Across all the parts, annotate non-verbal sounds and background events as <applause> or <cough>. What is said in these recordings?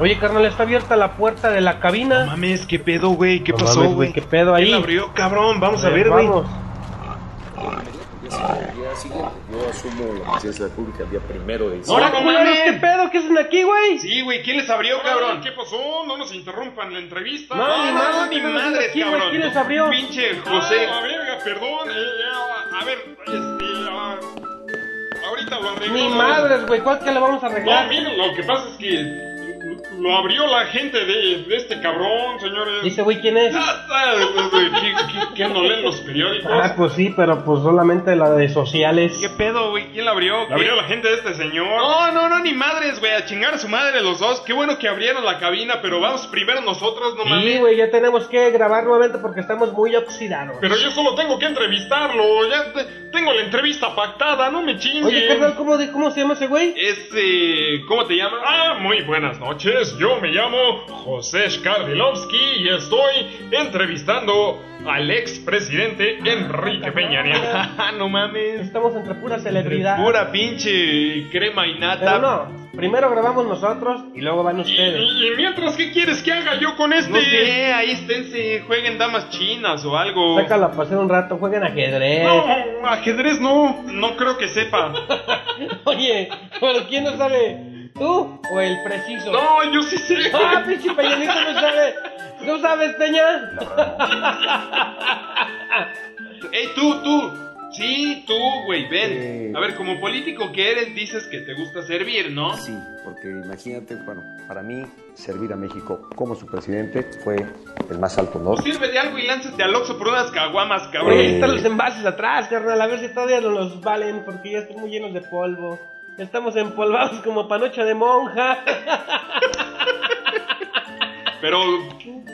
Oye, carnal, está abierta la puerta de la No cabina. mames, qué pedo, güey, qué No pasó, mames, güey. ¿Qué pedo ahí? ¿Quién la abrió, cabrón? Vamos a Eh, ver, güey. Vamos. Yo asumo la presidencia de la República el día primero de Ahora, diciembre. no culeros, mames. ¿Qué pedo? ¿Qué hacen aquí, güey? Sí, güey, ¿quién les abrió, cabrón? ¿Qué pasó? No nos interrumpan la entrevista. No, ni madre, ni ¿qué están haciendo madres, aquí, güey? cabrón. ¿Quién les abrió? Pinche Ah, José. a verga, perdón. eh, ah, a ver, este. ah, ahorita lo arreglo. Ni madres, güey. ¿Cuál que le vamos a No, arreglar? miren, lo que pasa es que lo abrió la gente de, de este cabrón, señores. Dice, güey, ¿quién es? Ah, ah, ¿Qué, qué, qué no leen los periódicos? Ah, pues sí, pero pues solamente la de sociales. ¿Qué pedo, güey? ¿Quién la abrió? La abrió la gente de este señor. No, no, no, ni madres, güey. A chingar a su madre los dos. Qué bueno que abrieron la cabina, pero vamos primero nosotros, no Sí, mames. güey, ya tenemos que grabar nuevamente porque estamos muy oxidados. Pero yo solo tengo que entrevistarlo. Ya te- tengo la entrevista pactada, no me chinguen. Oye, carnal, ¿cómo, de, ¿cómo se llama ese güey? Este. ¿Cómo te llamas? Ah, muy buenas noches. Yo me llamo José Skardilovsky y estoy entrevistando al expresidente Enrique Peña Nieto. <laughs> no mames. Estamos entre pura celebridad. Pura pinche crema y nata. Pero no, primero grabamos nosotros y luego van ustedes. y- y mientras, ¿qué quieres que haga yo con este? No sé, ahí esténse, jueguen damas chinas o algo. Sácalo a pasear un rato, jueguen ajedrez. No, ajedrez no, no creo que sepa. <laughs> Oye, ¿pero quién no sabe? ¿Tú o el preciso? No, yo sí sé. <laughs> Ah, pinche Peñanito no sabe. ¿No sabes, Peña? Ey, tú, tú. Sí, tú, güey, ven. Eh. A ver, como político que eres, dices que te gusta servir, ¿no? Sí, porque imagínate, bueno, para mí servir a México como su presidente fue el más alto honor. Sirve de algo y lánzate al Oxxo por unas caguamas, cabrón. Oye, ahí están los envases atrás, carnal. A ver si todavía no los valen porque ya están muy llenos de polvo. Estamos empolvados como panocha de monja. Pero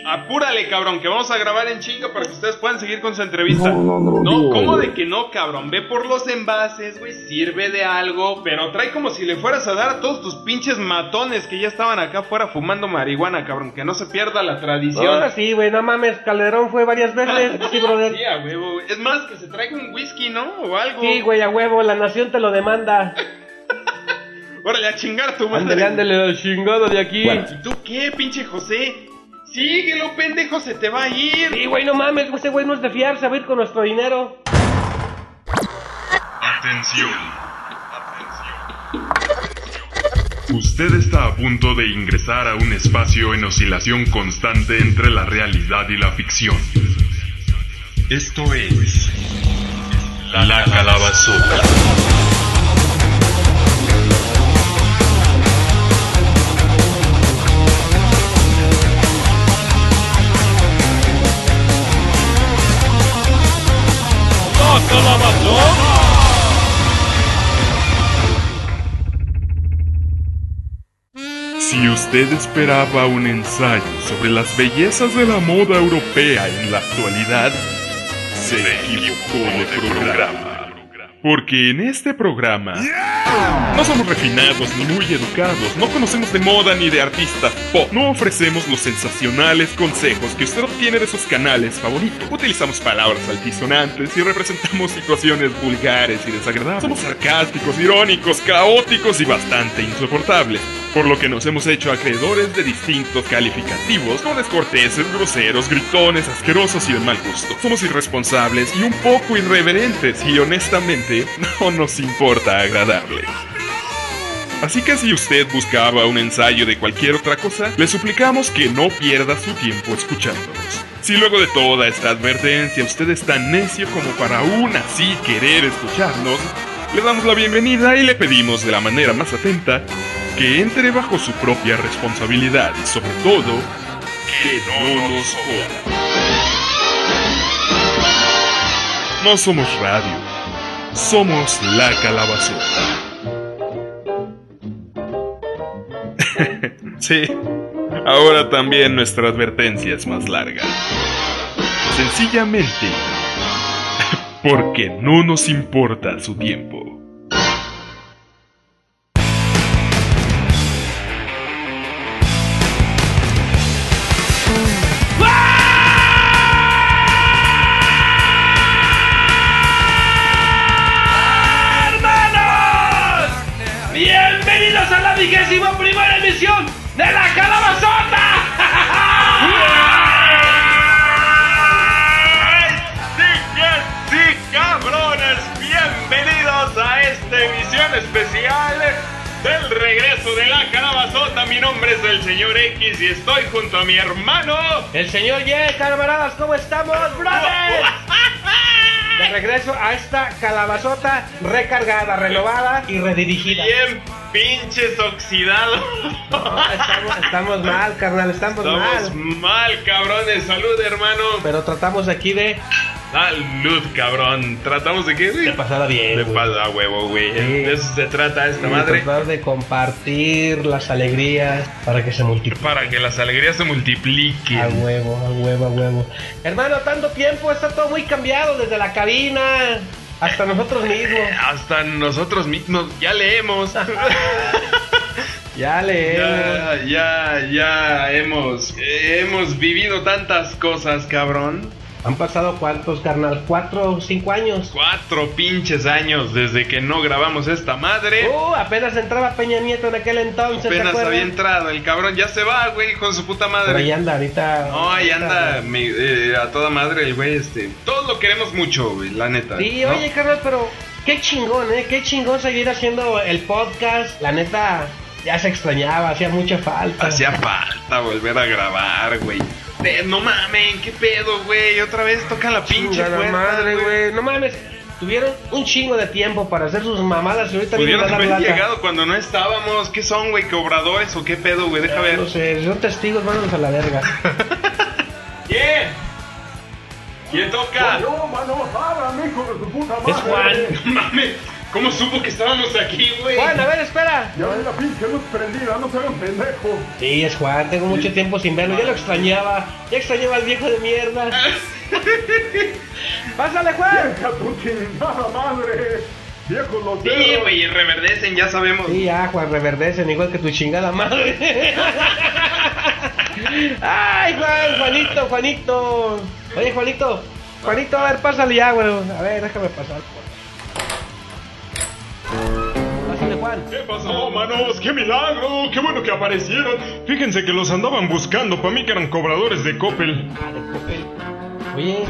apúrale, cabrón, que vamos a grabar en chinga para que ustedes puedan seguir con su entrevista. No, no, no, No, ¿cómo de que no, cabrón? Ve por los envases, güey, sirve de algo, pero trae como si le fueras a dar a todos tus pinches matones que ya estaban acá afuera fumando marihuana, cabrón, que no se pierda la tradición. Ahora sí, güey, no mames, Calderón fue varias veces. <laughs> Sí, brother. Sí, a huevo, güey. Es más, que se traiga un whisky, ¿no? O algo. Sí, güey, a huevo, la nación te lo demanda. <laughs> Órale, a chingar tu madre. Ándale, ándale, el chingado de aquí. Bueno. ¿Y tú qué, pinche José? Síguelo, pendejo, se te va a ir. Sí, güey, no mames, ese güey no es de fiarse, va a ir con nuestro dinero. Atención. Usted está a punto de ingresar a un espacio en oscilación constante entre la realidad y la ficción. Esto es La Calabazota. Si usted esperaba un ensayo sobre las bellezas de la moda europea en la actualidad, se equivocó de programa. Porque en este programa no somos refinados ni muy educados, no conocemos de moda ni de artistas pop, no ofrecemos los sensacionales consejos que usted obtiene de sus canales favoritos. Utilizamos palabras altisonantes y representamos situaciones vulgares y desagradables. Somos sarcásticos, irónicos, caóticos y bastante insoportables, por lo que nos hemos hecho acreedores de distintos calificativos como descorteses, groseros, gritones, asquerosos y de mal gusto. Somos irresponsables y un poco irreverentes y honestamente <laughs> no nos importa agradarle. Así que si usted buscaba un ensayo de cualquier otra cosa, le suplicamos que no pierda su tiempo escuchándonos. Si luego de toda esta advertencia usted es tan necio como para aún así querer escucharnos, le damos la bienvenida y le pedimos de la manera más atenta que entre bajo su propia responsabilidad y sobre todo, que no nos joda. No somos radio, somos la calabazota. <laughs> Sí, ahora también nuestra advertencia es más larga. Sencillamente, <laughs> porque no nos importa su tiempo. Vigésima primera emisión de la calabazota. Sí, sí, cabrones, bienvenidos a esta emisión especial del regreso de la calabazota. Mi nombre es el señor X y estoy junto a mi hermano. El señor Y, camaradas, ¿cómo estamos, brothers? <laughs> De regreso a esta calabazota recargada, renovada y redirigida. Bien pinches oxidados. No, estamos, estamos mal, carnal, estamos, Estamos mal. mal, cabrones. Salud, hermano. Pero tratamos aquí de, Salud, cabrón. ¿Tratamos de qué, güey? de pasarla bien. De güey. pasa huevo, güey. Sí. De eso se trata esta Y madre. tratar de compartir las alegrías para que se multipliquen. Para que las alegrías se multipliquen. A huevo, a huevo, a huevo. Hermano, tanto tiempo, está todo muy cambiado desde la cabina hasta nosotros mismos. <laughs> Hasta nosotros mismos ya leemos. <laughs> Ya leemos. ya, ya, ya hemos, hemos vivido tantas cosas, cabrón. Han pasado cuántos, carnal, cuatro o cinco años. Cuatro pinches años desde que no grabamos esta madre. Uh, apenas entraba Peña Nieto en aquel entonces. ¿te Apenas había entrado, el cabrón ya se va, güey, hijo de su puta Pero ahí madre. anda, ahorita. No, ahí anda me- eh, a toda madre el güey, este. Todos lo queremos mucho, güey, la neta. Sí, ¿no? oye, carnal, pero qué chingón, ¿eh? Qué chingón seguir haciendo el podcast. La neta, ya se extrañaba, hacía mucha falta. Hacía falta volver a grabar, güey. No mamen, qué pedo, güey. Otra vez toca la pinche Chingada puerta, madre, güey. No mames. Tuvieron un chingo de tiempo para hacer sus mamadas y ahorita Pudieron haber lata. llegado cuando no estábamos. ¿Qué son, güey? ¿Cobradores o qué pedo, güey? Deja ver. No sé, son testigos, vámonos a la verga. <laughs> ¿Quién? ¿Quién toca? Yo, mano, háblame, hijo de su puta madre. Es Juan. No mames. ¿Cómo supo que estábamos aquí, güey? Juan, a ver, espera. Ya ven la pinche luz prendida, no se hagan pendejos. Sí, es Juan, tengo mucho tiempo sin verlo, ya lo extrañaba, ya extrañaba al viejo de mierda. <laughs> Pásale, Juan. Vieja tu chingada madre. Viejos los Sí, güey, reverdecen, ya sabemos. Sí, ya, Juan, reverdecen igual que tu chingada madre. <laughs> Ay, Juan, Juanito, Juanito. Oye, Juanito, Juanito, a ver, pásale ya, güey. A ver, déjame pasar. Juan. ¿Qué pasó, manos? ¡Qué milagro! ¡Qué bueno que aparecieron! Fíjense que los andaban buscando. Para mí que eran cobradores de Coppel. Ah, de Coppel. Oye,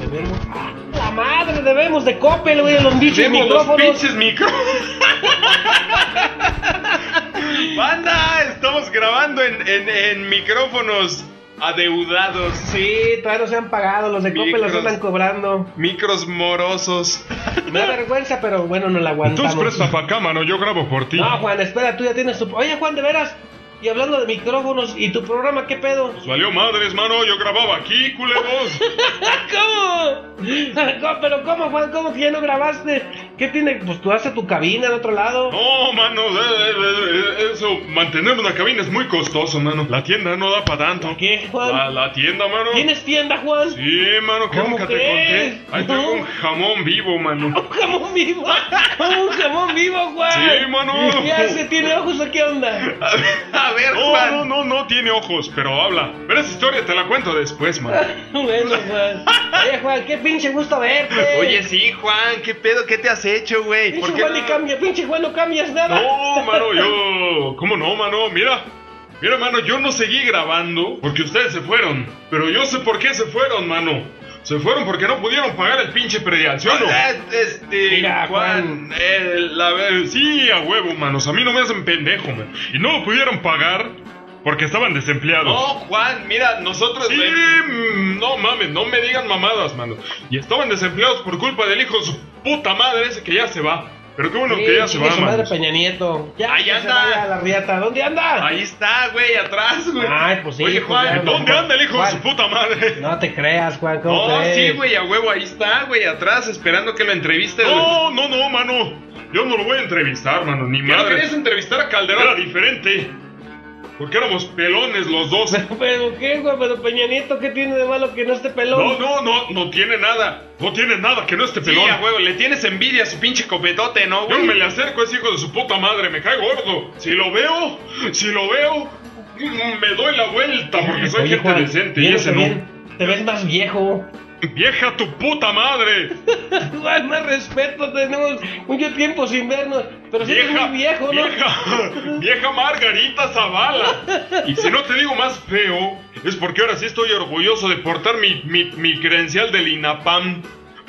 debemos. ¡Ah, la madre! Debemos de Coppel, güey, los bichos Tenemos los micrófonos. pinches micro. <laughs> Banda, estamos grabando en, en, en micrófonos adeudados. Sí, todavía no se han pagado, los de Coppel los andan cobrando. Micros morosos. Me da vergüenza, pero bueno, no la aguantamos. Entonces presta pa' acá, mano. Yo grabo por ti. No, Juan, espera, tú ya tienes tu... Oye, Juan, de veras, y hablando de micrófonos, ¿y tu programa qué pedo? Salió madres, mano. Yo grababa aquí, culeros. <laughs> ¿Cómo? <laughs> ¿Cómo? ¿Pero cómo, Juan? ¿Cómo que ya no grabaste? ¿Qué tiene? Pues tú haces tu cabina en otro lado. No, mano. eh, eh, eh, Eso, mantener una cabina es muy costoso, mano. La tienda no da para tanto. ¿Qué, Juan? La, la tienda, mano. ¿Tienes tienda, Juan? Sí, mano, que ¿Cómo nunca te crees? conté. Ahí tengo un jamón vivo, mano. <laughs> Un jamón vivo. <laughs> Un jamón vivo, Juan. Sí, mano. ¿Qué hace? ¿Tiene ojos o qué onda? <laughs> A ver, No, Juan. no, no, no tiene ojos, pero habla. Pero esa historia te la cuento después, mano. Bueno, Juan. Oye, Juan, qué pinche gusto verte. Oye, sí, Juan, ¿qué pedo? ¿Qué te has hecho, güey? Pinche ¿Por qué Juan ni no? cambia, pinche Juan no cambias nada. No, mano, yo. <laughs> ¿Cómo no, mano? Mira. Mira, mano, yo no seguí grabando porque ustedes se fueron. Pero yo sé por qué se fueron, mano. Se fueron porque no pudieron pagar el pinche predial, ¿sí o no? Este, Mira, Juan, eh, la Eh, sí, a huevo, manos. A mí no me hacen pendejo, man. Y no lo pudieron pagar porque estaban desempleados. No, Juan, mira, nosotros. Sí, no mames, no me digan mamadas, mano. Y estaban desempleados por culpa del hijo de su puta madre ese que ya se va. Pero qué bueno Sí, que ya se va, su madre mano. Peña Nieto. Ya, Ahí se anda. a la riata. ¿Dónde anda? Ahí está, güey, atrás, güey. Ay, pues sí, Oye, pues Juan, ya, ¿Dónde anda el hijo de su puta madre? No te creas, Juan, ¿cómo No, crees? sí, güey, a huevo, ahí está, güey, atrás, esperando que lo entreviste. güey. No, no, no, mano. Yo no lo voy a entrevistar, mano, ni ¿Ya no madre. querías entrevistar a Calderón? Era diferente. Porque éramos pelones los dos. Pero, pero, ¿qué, güey? Pero Peña Nieto, ¿qué tiene de malo que no esté pelón? No, no, no, no tiene nada. No tiene nada que no esté Sí, pelón. a huevo, le tienes envidia a su pinche copetote, ¿no, Yo güey? no me le acerco a ese hijo de su puta madre, me cae gordo. Si lo veo, si lo veo, me doy la vuelta porque soy Oye, gente Juan, decente y ese no. Te ves más viejo. ¡Vieja tu puta madre! <laughs> Juan, más respeto, tenemos mucho tiempo sin vernos. Pero sí eres muy viejo, ¿no? Vieja, <laughs> vieja Margarita Zavala. Y si no te digo más feo, es porque ahora sí estoy orgulloso de portar mi, mi, mi credencial del INAPAM.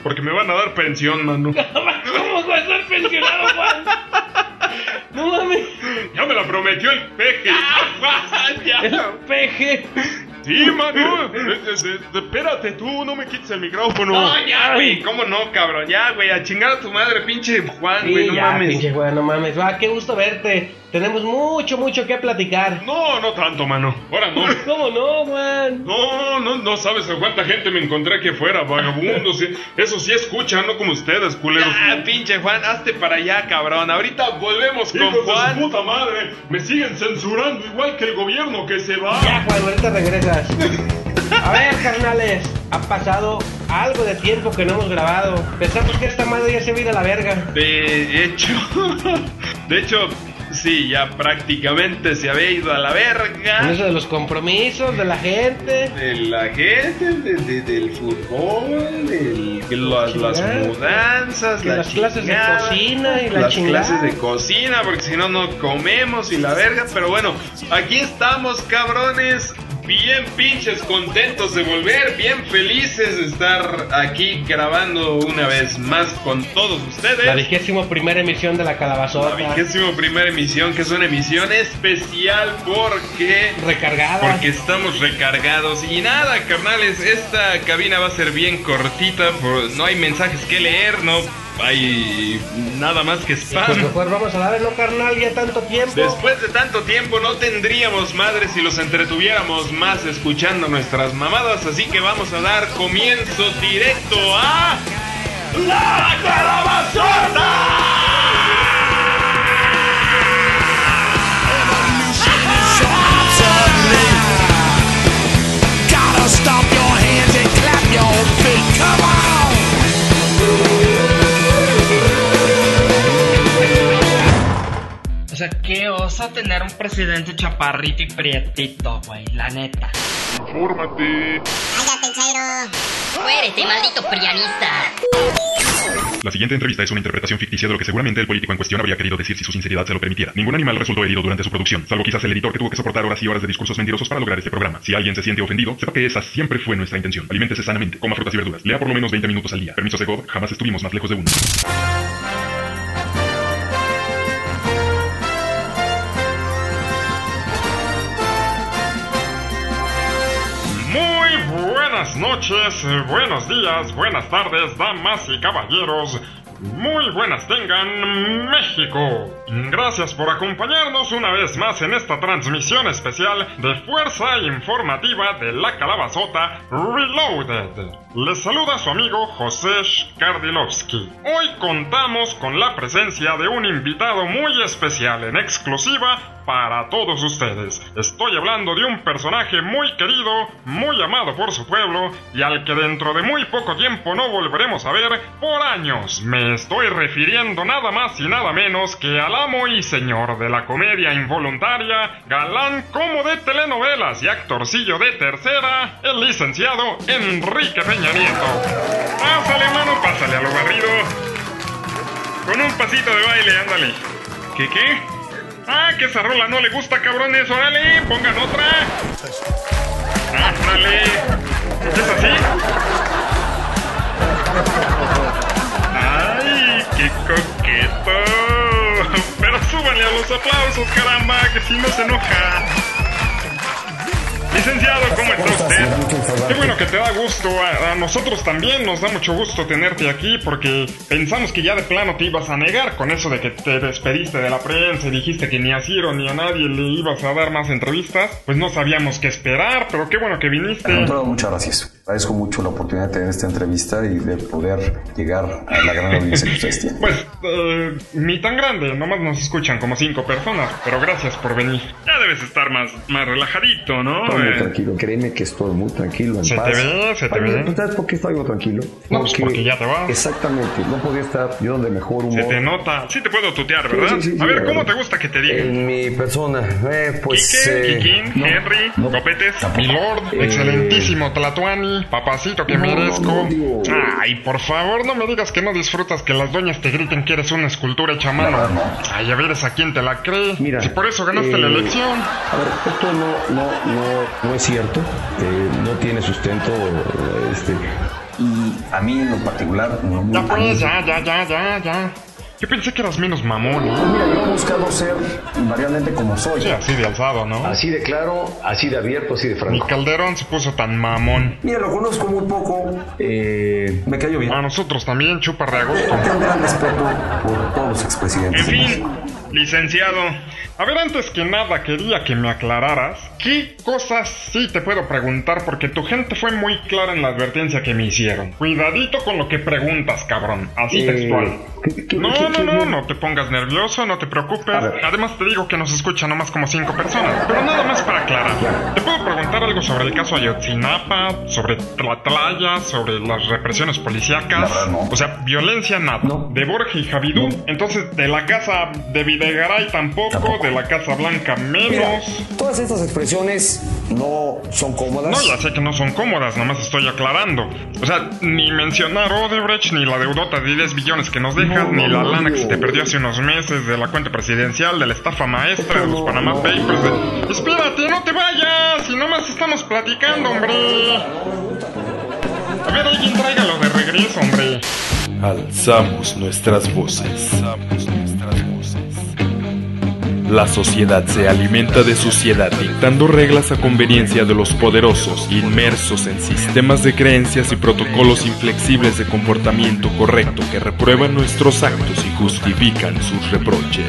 Porque me van a dar pensión, mano. <laughs> ¿Cómo vas a estar pensionado, Juan? No mames. Ya me la prometió el peje. El peje. Sí, mano. Eh, eh, eh, Espérate tú, no me quites el micrófono. No, ya, güey. ¿Cómo no, cabrón? Ya, güey. A chingar a tu madre, pinche Juan, güey. Sí, No ya, mames. pinche Juan, no mames. Va, qué gusto verte. Tenemos mucho, mucho que platicar. No, no tanto, mano. Ahora no. <laughs> ¿Cómo no, Juan? No, no, no sabes a cuánta gente me encontré aquí afuera, vagabundos. Eso sí escuchan, no como ustedes, culeros. Ya, pinche Juan, hazte para allá, cabrón. Ahorita volvemos con Hijos de su Juan. puta madre, me siguen censurando igual que el gobierno que se va. Ya, Juan, ahorita A ver, carnales, ha pasado algo de tiempo que no hemos grabado. Pensamos que esta madre ya se va a la verga. De hecho, de hecho, sí, ya prácticamente se había ido a la verga. eso de los compromisos de la gente. De la gente, de- de- del fútbol, del- que las, las mudanzas, la las clases de cocina y la las chingada. clases de cocina, porque si no, no comemos y la verga. Pero bueno, aquí estamos, cabrones. Bien pinches contentos de volver, bien felices de estar aquí grabando una vez más con todos ustedes. La vigésimo primera emisión de la calabazota. La vigésimo primera emisión, que es una emisión especial porque Recargada. porque estamos recargados y nada, carnales, esta cabina va a ser bien cortita, no hay mensajes que leer, no hay nada más que Pues spam. mejor vamos a darle, ¿no, carnal? Ya tanto tiempo. Después de tanto tiempo no tendríamos madres si los entretuviéramos más escuchando nuestras mamadas, así que vamos a dar comienzo directo a La Gotta stomp your hands and clap your feet. Come on! Sea, qué oso tener un presidente chaparrito y prietito, güey, la neta. Infórmate. Cállate, Chairo. Muérete, maldito prianista. La siguiente entrevista es una interpretación ficticia de lo que seguramente el político en cuestión habría querido decir si su sinceridad se lo permitiera. Ningún animal resultó herido durante su producción, salvo quizás el editor que tuvo que soportar horas y horas de discursos mentirosos para lograr este programa. Si alguien se siente ofendido, sepa que esa siempre fue nuestra intención. Aliméntese sanamente, coma frutas y verduras, lea por lo menos 20 minutos al día. Permisos de God, jamás estuvimos más lejos de uno. Buenas noches, buenos días, buenas tardes, damas y caballeros. Muy buenas tengan México. Gracias por acompañarnos una vez más en esta transmisión especial de Fuerza Informativa de la Calabazota Reloaded. Les saluda su amigo José Kardilovsky. Hoy contamos con la presencia de un invitado muy especial en exclusiva para todos ustedes. Estoy hablando de un personaje muy querido, muy amado por su pueblo y al que dentro de muy poco tiempo no volveremos a ver por años. Me estoy refiriendo nada más y nada menos que al amo y señor de la comedia involuntaria, galán como de telenovelas y actorcillo de tercera, el licenciado Enrique Peña Nieto. Pásale, mano, pásale a lo barrido. Con un pasito de baile, ándale. ¿Qué qué? Ah, que esa rola no le gusta, cabrones. Órale, pongan otra. Ándale. ¿Es así? ¡Ay, qué coqueto! Pero súbanle a los aplausos, caramba, que si no se enoja. Licenciado, ¿cómo está usted? Qué bueno que te da gusto. A, a nosotros también nos da mucho gusto tenerte aquí porque pensamos que ya de plano te ibas a negar con eso de que te despediste de la prensa y dijiste que ni a Ciro ni a nadie le ibas a dar más entrevistas. Pues no sabíamos qué esperar, pero qué bueno que viniste. Contrario, muchas gracias. Agradezco mucho la oportunidad de tener esta entrevista y de poder llegar a la gran audiencia que ustedes tienen. Pues, eh, ni tan grande, nomás nos escuchan como cinco personas, pero gracias por venir. Ya debes estar más, más relajadito, ¿no? Muy Eh, tranquilo, créeme que estoy muy tranquilo, en Se te ve, se te ve. ¿tú ¿Sabes por qué estoy tranquilo? No, pues porque ya te vas. Exactamente, no podía estar yo de mejor humor. se te nota. Sí te puedo tutear, ¿verdad? sí, sí, sí, a ver, ¿cómo te gusta que te digan? En mi persona, eh, pues. Quique, eh, Kikín, no, Henry, no, Copetes, Lord, Eh, excelentísimo Tlatuani. papacito que merezco. Ay, por favor, no me digas que no disfrutas que las doñas te griten que eres una escultura hecha a mano. Ay, a ver, ¿a quién te la cree? Mira, si por eso ganaste la eh, elección. A ver, esto no, no, no, no es cierto, eh, no tiene sustento, este, y a mí en lo particular no Ya pues, ya, ya, ya, ya, ya. Yo pensé que eras menos mamón, ¿eh? Mira, yo he buscado ser invariablemente como soy. Sí, así de alzado, ¿no? Así de claro, así de abierto, así de franco. Calderón se puso tan mamón. Mira, lo conozco muy poco, eh, me cayó bien. A nosotros también, chupa de agosto. Tengo un gran respeto por todos los En expresidentes. fin, licenciado. A ver, antes que nada quería que me aclararas qué cosas sí te puedo preguntar porque tu gente fue muy clara en la advertencia que me hicieron. Cuidadito con lo que preguntas, cabrón. Así Eh, textual. ¿qué- qué- No, qué- no, no, no te pongas nervioso, no te preocupes. Además te digo que nos escuchan nomás como cinco personas. Pero nada más para aclarar. Te puedo preguntar algo sobre el caso Ayotzinapa, sobre Tlatlaya, sobre las represiones policíacas. No. O sea, violencia nada. No. De Borja y Javidú. No. Entonces, de la casa de Videgaray tampoco, Tampoco. de la Casa Blanca Mira, menos. todas estas expresiones no son cómodas. No, ya sé que no son cómodas, nomás estoy aclarando. O sea, ni mencionar Odebrecht, ni la deudota de 10 billones que nos dejas, No, ni no, la no, lana que no. se te perdió hace unos meses de la cuenta presidencial, de la estafa maestra, de los Panama no, Papers. de- no. Espérate, no te vayas, si nomás estamos platicando, hombre. A ver, alguien tráigalo de regreso, hombre. Alzamos nuestras voces. La sociedad se alimenta de suciedad dictando reglas a conveniencia de los poderosos, inmersos en sistemas de creencias y protocolos inflexibles de comportamiento correcto que reprueban nuestros actos y justifican sus reproches.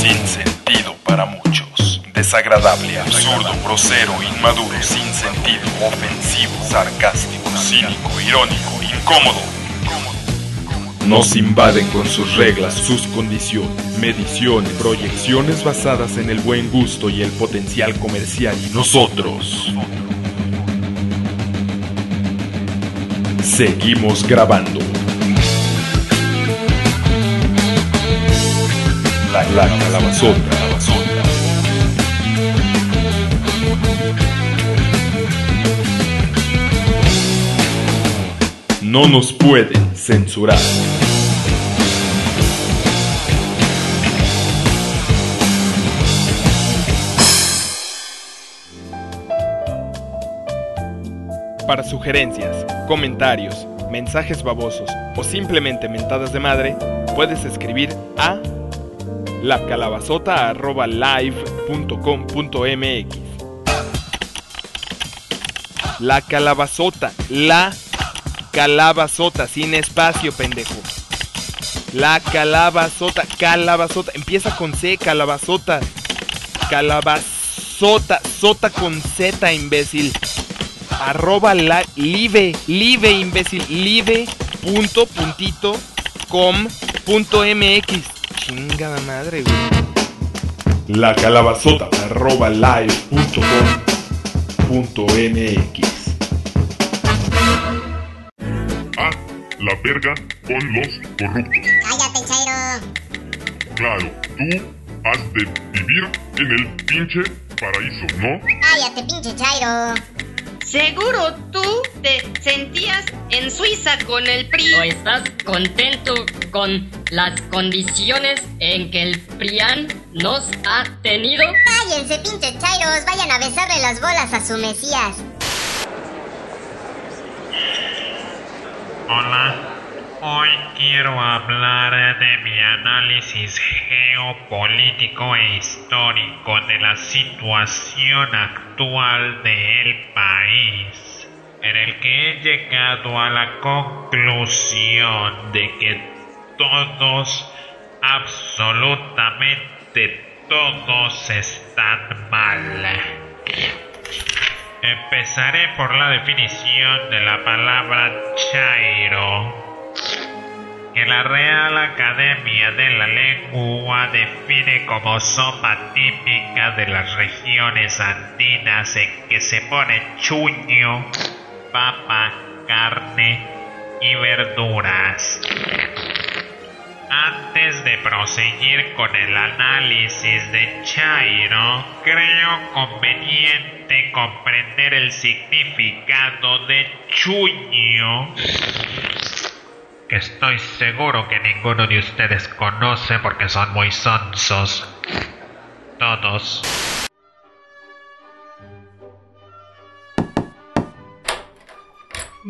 Sin sentido para muchos. Desagradable, absurdo, grosero, inmaduro, sin sentido, ofensivo, sarcástico, cínico, irónico, incómodo. Nos invaden con sus reglas, sus condiciones, mediciones, proyecciones basadas en el buen gusto y el potencial comercial y nosotros. Seguimos grabando. La, la calabazota. No nos pueden censurar. Para sugerencias, comentarios, mensajes babosos o simplemente mentadas de madre, puedes escribir a lacalabazota.live.com.mx La calabazota, la calabazota, sin espacio, pendejo. La calabazota, calabazota, empieza con C, calabazota. Calabazota, sota con Z, imbécil. Arroba la, live, live, imbécil, live, punto, puntito, com, punto mx. Chingada madre, güey. La calabazota, arroba live, la verga con los corruptos. Cállate, Chairo. Claro, tú has de vivir en el pinche paraíso, ¿no? Cállate, pinche Chairo. Seguro tú te sentías en Suiza con el PRI. ¿O estás contento con las condiciones en que el PRIAN nos ha tenido? Cállense, pinche Chairos. Vayan a besarle las bolas a su Mesías. Hola, hoy quiero hablar de mi análisis geopolítico e histórico de la situación actual del país, en el que he llegado a la conclusión de que todos, absolutamente todos están mal. Empezaré por la definición de la palabra chairo, que la Real Academia de la Lengua define como sopa típica de las regiones andinas en que se pone chuño, papa, carne y verduras. Antes de proseguir con el análisis de Chairo, creo conveniente comprender el significado de chuño, que estoy seguro que ninguno de ustedes conoce porque son muy sonsos. Todos.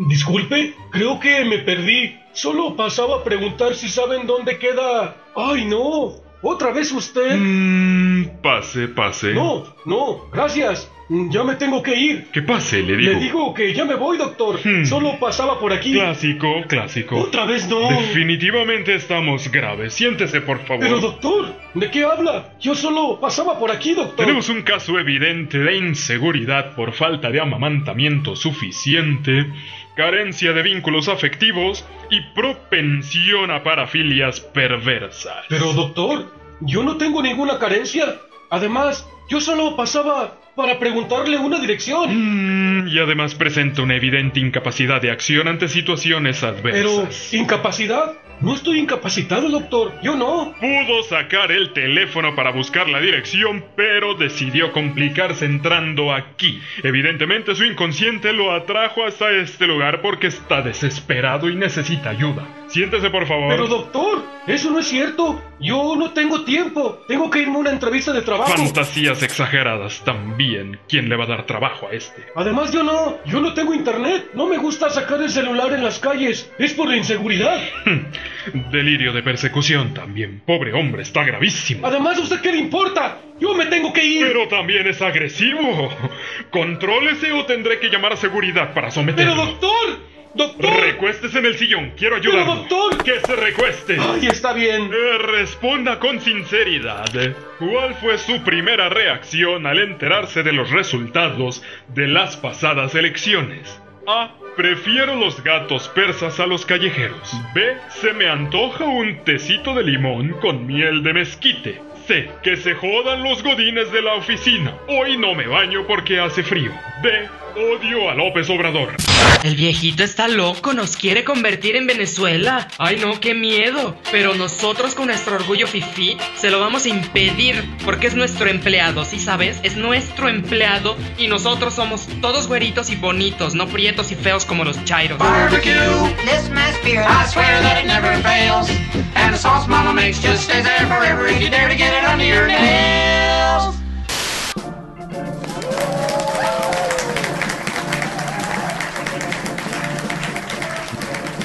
Disculpe, creo que me perdí. Solo pasaba a preguntar si saben dónde queda. ¡Ay, no! ¿Otra vez usted? Mmm, pase, pase. No, no, gracias. Mm, Ya me tengo que ir. Que pase, le digo. Le digo que ya me voy, doctor. Solo pasaba por aquí. Clásico, clásico. Otra vez no. Definitivamente estamos graves. Siéntese, por favor. Pero, doctor, ¿de qué habla? Yo solo pasaba por aquí, doctor. Tenemos un caso evidente de inseguridad por falta de amamantamiento suficiente, carencia de vínculos afectivos y propensión a parafilias perversas. Pero, doctor, yo no tengo ninguna carencia. Además, yo solo pasaba para preguntarle una dirección. Mm, y además presenta una evidente incapacidad de acción ante situaciones Pero, adversas. ¿incapacidad? No estoy incapacitado, doctor. Yo no. Pudo sacar el teléfono para buscar la dirección, pero decidió complicarse entrando aquí. Evidentemente su inconsciente lo atrajo hasta este lugar porque está desesperado y necesita ayuda. Siéntese, por favor. Pero, doctor, eso no es cierto. Yo no tengo tiempo. Tengo que irme a una entrevista de trabajo. Exageradas también. ¿Quién le va a dar trabajo a este? Además, yo no. Yo no tengo internet. No me gusta sacar el celular en las calles. Es por la inseguridad. Delirio de persecución también. Pobre hombre, está gravísimo. Además, ¿a usted qué le importa? Yo me tengo que ir. Pero también es agresivo. Contrólese o tendré que llamar a seguridad para someterlo. Pero, doctor. Doctor. Recuéstese en el sillón. Quiero ayudarlo. Pero, doctor. Que se recueste. Ay, está bien. Eh, responda con sinceridad. ¿Cuál fue su primera reacción al enterarse de los resultados de las pasadas elecciones? A. Prefiero los gatos persas a los callejeros. B. Se me antoja un tecito de limón con miel de mezquite. C. Que se jodan los godines de la oficina. Hoy no me baño porque hace frío. D. Odio a López Obrador. El viejito está loco, nos quiere convertir en Venezuela. Ay no, qué miedo. Pero nosotros con nuestro orgullo fifí se lo vamos a impedir porque es nuestro empleado, ¿sí sabes? Es nuestro empleado y nosotros somos todos güeritos y bonitos, no prietos y feos como los chairos. Barbecue, this spirit. I swear that it never fails. And the sauce mama makes just stays there forever if you dare to get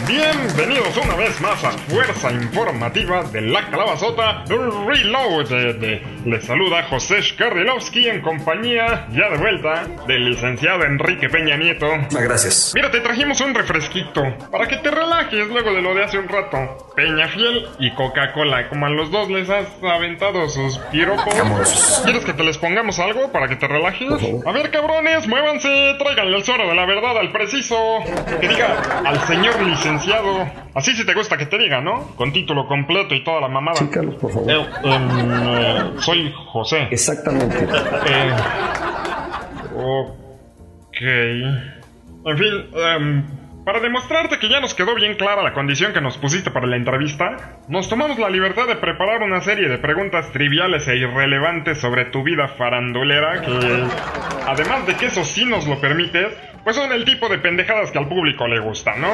Bienvenidos una vez más a Fuerza Informativa de la Calabazota Reloaded. Les saluda José Shkarrilowski en compañía, ya de vuelta, del licenciado Enrique Peña Nieto. Gracias. Mira, te trajimos un refresquito para que te relajes luego de lo de hace un rato. Peña Fiel y Coca-Cola, como a los dos les has aventado sus piropos. Vamos. ¿Quieres que te les pongamos algo para que te relajes? A ver, cabrones, muévanse, tráiganle el suero de la verdad al preciso. Que diga al señor licenciado. Así si te gusta que te diga, ¿no? Con título completo y toda la mamada. Sí, Carlos, por favor. Eh, em, eh, soy José. Exactamente. Eh, ok. En fin, em, para demostrarte que ya nos quedó bien clara la condición que nos pusiste para la entrevista, nos tomamos la libertad de preparar una serie de preguntas triviales e irrelevantes sobre tu vida farandulera que, además de que eso sí nos lo permites, pues son el tipo de pendejadas que al público le gusta, ¿no? <laughs>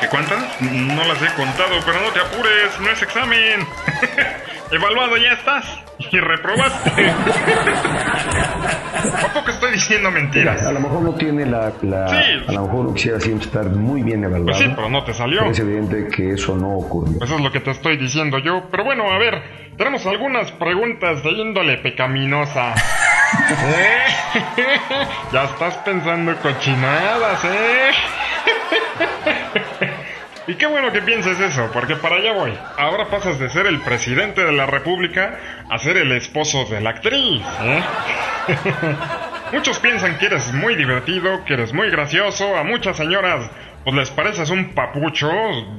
¿Qué cuántas? No las he contado, pero no te apures, no es examen. <laughs> Evaluado ya estás y reprobaste. ¿A poco estoy diciendo mentiras? Mira, a lo mejor no tiene la... la- Sí. A lo mejor no quisiera siempre estar muy bien evaluado. Pues sí, pero no te salió. pero es evidente que eso no ocurrió. Eso es lo que te estoy diciendo yo. Pero bueno, a ver, tenemos algunas preguntas de índole pecaminosa. ¿Eh? <laughs> Ya estás pensando cochinadas, ¿eh? Y qué bueno que pienses eso, porque para allá voy. Ahora pasas de ser el presidente de la república a ser el esposo de la actriz, ¿eh? <laughs> Muchos piensan que eres muy divertido, que eres muy gracioso. A muchas señoras, pues les pareces un papucho,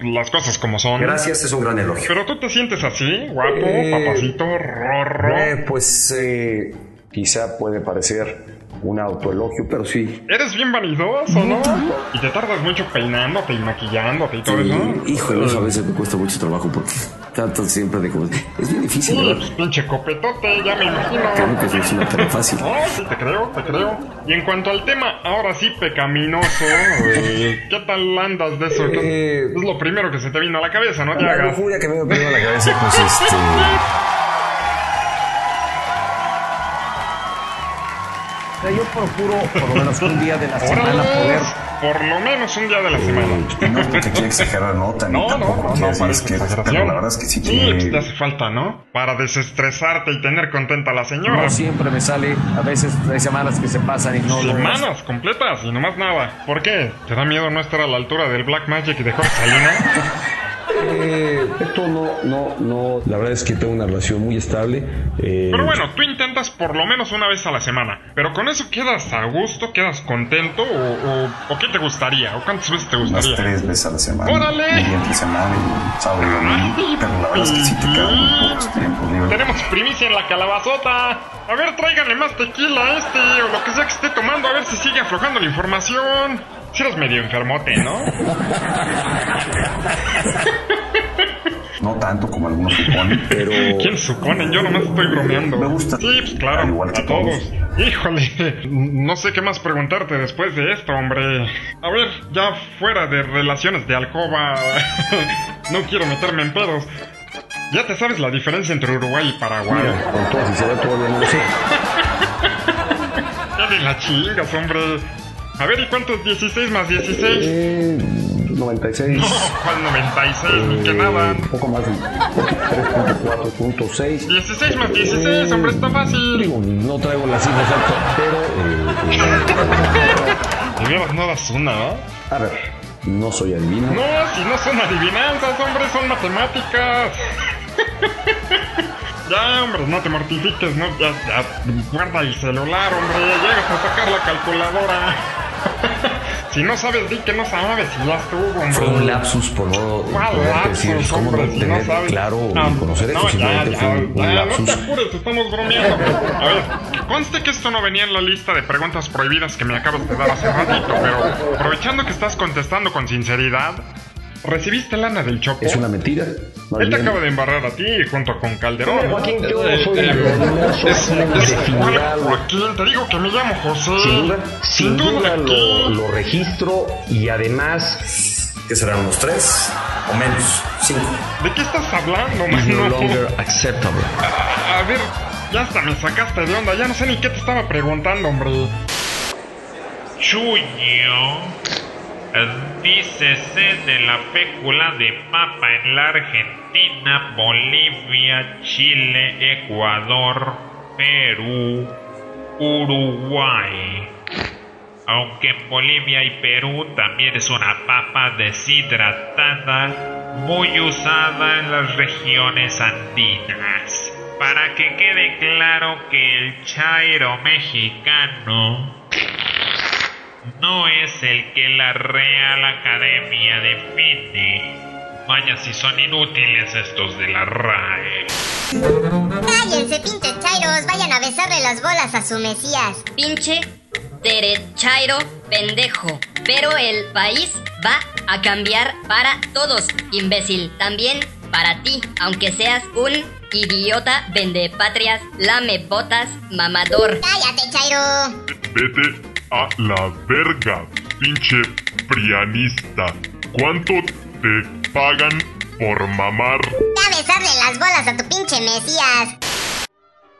las cosas como son. Gracias, es un gran elogio. Pero tú te sientes así, guapo, Eh, papacito, rorro. Eh, pues eh, quizá puede parecer un autoelogio, pero sí. Eres bien vanidoso, ¿no? Y te tardas mucho peinándote y maquillándote y todo eso. Híjole, eso a veces me cuesta mucho trabajo porque trato siempre de como... Es bien difícil, Sí, ¿verdad? pues, pinche copetote, ya me imagino. Creo que es una tarea fácil. <laughs> No, sí, te creo, te creo. Y en cuanto al tema, ahora sí, pecaminoso, eh, ¿qué tal andas de eso? ¿Qué- es lo primero que se te vino a la cabeza, ¿no te La hagas? lujuria que me vino a la cabeza, pues este... sea, Yo procuro, por lo menos un día de la semana, poder Por lo menos un día de la semana. No te quiero exagerar, ¿no? También No, no, tampoco no, quiero no, decir parece que... Pero la verdad es que sí Sí, pues te que... hace falta, ¿no? Para desestresarte y tener contenta a la señora. No siempre me sale, a veces hay semanas que se pasan y no lo Semanas completas y nomás nada. ¿Por qué? ¿Te da miedo no estar a la altura del Black Magic y de Jorge Salinas? <laughs> Eh, esto no, no, no. La verdad es que tengo una relación muy estable. eh, Pero bueno, tú intentas por lo menos una vez a la semana. Pero con eso quedas a gusto, quedas contento o, o, o qué te gustaría o cuántas veces te unas gustaría. tres veces a la semana. ¡Órale! Y entre semana y sábado y domingo. Pero la verdad es que sí te quedan muy pocos tiempos libres. Tenemos primicia en la calabazota. A ver, tráiganle más tequila a este o lo que sea que esté tomando, a ver si sigue aflojando la información. Si eres medio enfermote, ¿no? No tanto como algunos suponen, pero... ¿Quién supone? Yo nomás estoy bromeando. Me gusta. Sí, pues claro, igual a todos. Híjole, no sé qué más preguntarte después de esto, hombre. A ver, ya fuera de relaciones de alcoba, <laughs> no quiero meterme en pedos. ¿Ya te sabes la diferencia entre Uruguay y Paraguay? Mira, con toda sinceridad todavía no lo sé. <laughs> Ya ni la chingas, hombre. A ver, ¿y cuánto es 16 más 16? Eh, 96. No, ¿cuál 96? Ni que eh, nada. Un poco más de 3.4.6. 16 más 16, hombre, está fácil. Digo, no traigo la cifra exacta, pero... eh, eh, De no das una, ¿no? a ver, no soy adivino. No, si no son adivinanzas, hombre, son matemáticas. <laughs> ya, hombre, no te mortifiques, no, ya, ya, guarda el celular, hombre, llegas a sacar la calculadora. Si no sabes, di que no sabes, y ya estuvo, hombre. Fue un lapsus por no ¿Cuál poder decir cómo hombre, no si no tener sabes? claro Ah, y conocer eso. Ya, ya, fue un, no te apures, estamos bromeando. A ver, conste que esto no venía en la lista de preguntas prohibidas que me acabas de dar hace ratito, pero aprovechando que estás contestando con sinceridad, ¿recibiste lana del Chopo? Es una mentira. Él te acaba de embarrar a ti junto con Calderón. ¿no? Joaquín, yo Eh, soy eh, es- es-. Joaquín, te digo que me llamo José. Sin duda, sin duda lo, registro y además, ¿qué serán unos tres o menos? Cinco. ¿De qué estás hablando, Is no longer acceptable. A, a ver, ya hasta me sacaste de onda, ya no sé ni qué te estaba preguntando, hombre. Chuño. Dícese de la fécula de papa en la Argentina, Bolivia, Chile, Ecuador, Perú, Uruguay. Aunque en Bolivia y Perú también es una papa deshidratada, muy usada en las regiones andinas. Para que quede claro que el chairo mexicano no es el que la Real Academia define. Vaya si son inútiles estos de la RAE. Cállense, pinches chairos. Vayan a besarle las bolas a su mesías. Pinche derechairo pendejo. Pero el país va a cambiar para todos, imbécil. También para ti, aunque seas un idiota vendepatrias, lamebotas, mamador. Cállate, chairo. Vete a la verga, pinche prianista. ¿Cuánto te pagan por mamar? Ve a besarle las bolas a tu pinche mesías.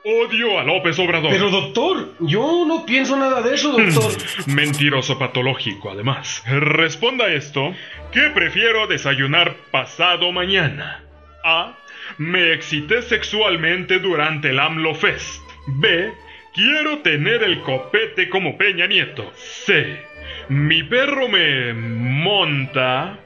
Odio a López Obrador. Pero doctor, yo no pienso nada de eso, doctor. <laughs> Mentiroso patológico, además. Responda esto. ¿Qué prefiero desayunar pasado mañana? A. Me excité sexualmente durante el AMLO Fest. B. Quiero tener el copete como Peña Nieto. C. Mi perro me monta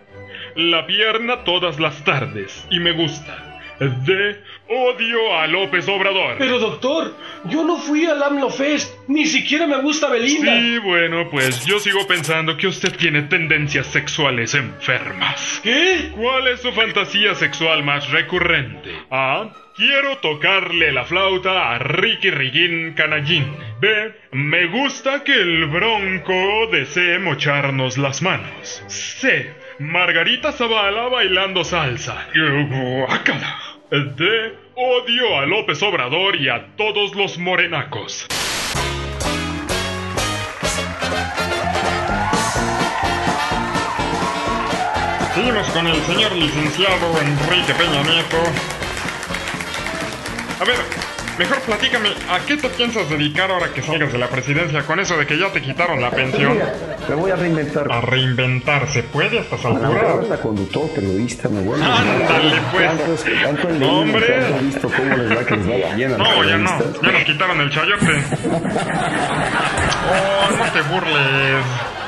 la pierna todas las tardes y me gusta. D. Odio a López Obrador. Pero doctor, yo no fui al AMLO Fest, ni siquiera me gusta Belinda. Sí, bueno, pues yo sigo pensando que usted tiene tendencias sexuales enfermas. ¿Qué? ¿Cuál es su fantasía sexual más recurrente? A. Quiero tocarle la flauta a Ricky Riguín Canallín. B. Me gusta que el bronco desee mocharnos las manos. C. Margarita Zavala bailando salsa. ¡Guácala! D. Odio a López Obrador y a todos los morenacos. Seguimos con el señor licenciado Enrique Peña Nieto. A ver, mejor platícame, ¿a qué te piensas dedicar ahora que salgas de la presidencia con eso de que ya te quitaron la pensión? Me voy a reinventar. A reinventar, ¿se puede a estas Ahora alturas? la conductor, periodista, me voy Ándale, pues. Tantos- tanto hombre. tanto visto cómo les va que les bien a No, ya no, ya nos quitaron el chayote. <laughs> Oh, no te burles.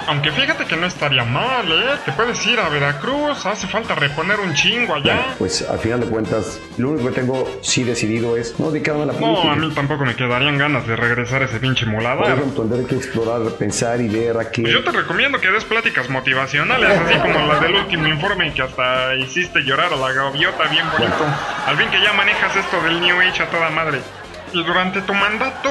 Aunque fíjate que no estaría mal, ¿eh? Te puedes ir a Veracruz, hace falta reponer un chingo allá. Bueno, pues al final de cuentas, lo único que tengo sí decidido es no dedicarme a la política. No, a mí tampoco me quedarían ganas de regresar a ese pinche ejemplo, tendré que explorar, pensar y ver a qué. Pues yo te recomiendo que des pláticas motivacionales, así como las del último informe que hasta hiciste llorar a la gaviota bien bonito. Al fin que ya manejas esto del New Age a toda madre. Y durante tu mandato,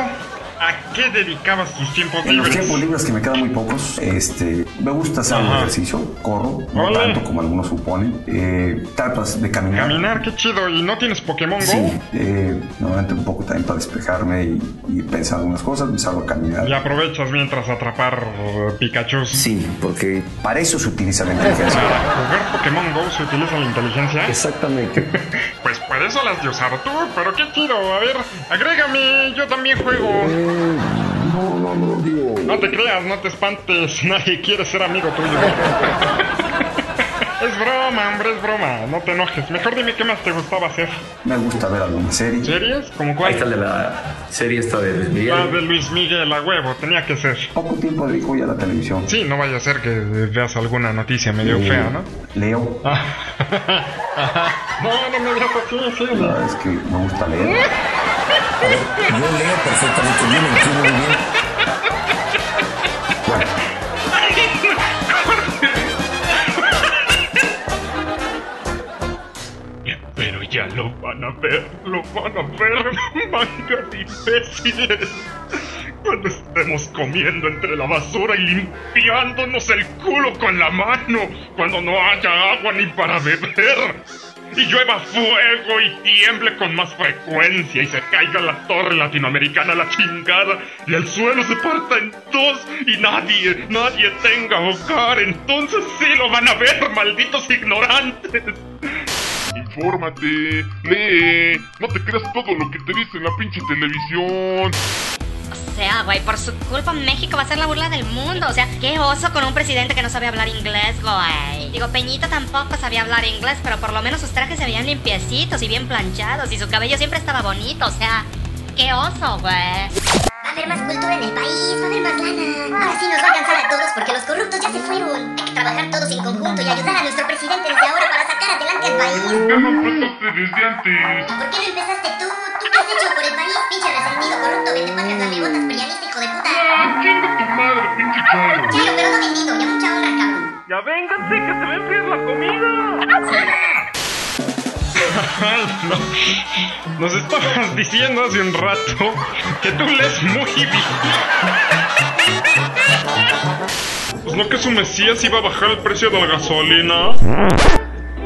¿a qué dedicabas tus tiempos En los libres? tiempos libres que me quedan muy pocos, este, me gusta hacer Ajá. ejercicio, corro, no tanto como algunos suponen. Eh, tratas de caminar. Caminar, qué chido. ¿Y no tienes Pokémon Go? Sí, eh, normalmente un poco también para despejarme y, y pensar algunas cosas, me salgo a caminar. Y aprovechas mientras atrapar uh, Pikachu. Sí, porque para eso se utiliza la inteligencia. Para jugar Pokémon Go se utiliza la inteligencia. Exactamente. <laughs> Pues por eso las de usar tú, pero qué chido. A ver, agrégame, yo también juego. No, no, no, digo. No te creas, no te espantes, nadie quiere ser amigo tuyo. <laughs> es broma, hombre, es broma, no te enojes. Mejor dime qué más te gustaba hacer. Me gusta ver alguna serie. ¿Series? ¿Como Ahí cuál? está el de la serie esta de Luis Miguel. La de Luis Miguel, a huevo, tenía que ser. Poco tiempo dedico ya a la televisión. Sí, no vaya a ser que veas alguna noticia medio Eh, fea, ¿no? Leo. Ah. <laughs> no, no me digas así, sí. La verdad es que me gusta leer. Yo leo perfectamente bien, entiendo muy bien. Ya lo van a ver, lo van a ver, <laughs> manga de imbéciles. Cuando estemos comiendo entre la basura y limpiándonos el culo con la mano, cuando no haya agua ni para beber. Y llueva fuego y tiemble con más frecuencia y se caiga la torre latinoamericana a la chingada y el suelo se parta en dos y nadie, nadie tenga hogar. Entonces sí lo van a ver, malditos ignorantes. Infórmate, lee, no te creas todo lo que te dice en la pinche televisión. O sea, güey, por su culpa México va a ser la burla del mundo. O sea, qué oso con un presidente que no sabe hablar inglés, güey. Digo, Peñito tampoco sabía hablar inglés, pero por lo menos sus trajes se veían limpiecitos y bien planchados y su cabello siempre estaba bonito. O sea, qué oso, güey. Va a haber más cultura en el país, va a haber más lana. Ahora sí nos va a alcanzar a todos porque los corruptos ya se fueron. Hay que trabajar todos en conjunto y ayudar a nuestro presidente desde ahora para sacar adelante al país. ¿Por qué no empezaste desde antes? ¿Por qué no empezaste tú? ¿Tú qué has hecho por el país? Pinche resentido, corrupto, vende patras, lamebotas, prianista, hijo de puta. ¡Ah, chinga tu madre, pinche chairo! Chayo, pero no vendido, ya mucha honra, cabrón. ¡Ya vénganse que se va a enfriar la comida! No. <laughs> Nos estabas diciendo hace un rato que tú lees muy bien. Pues no que su Mesías iba a bajar el precio de la gasolina.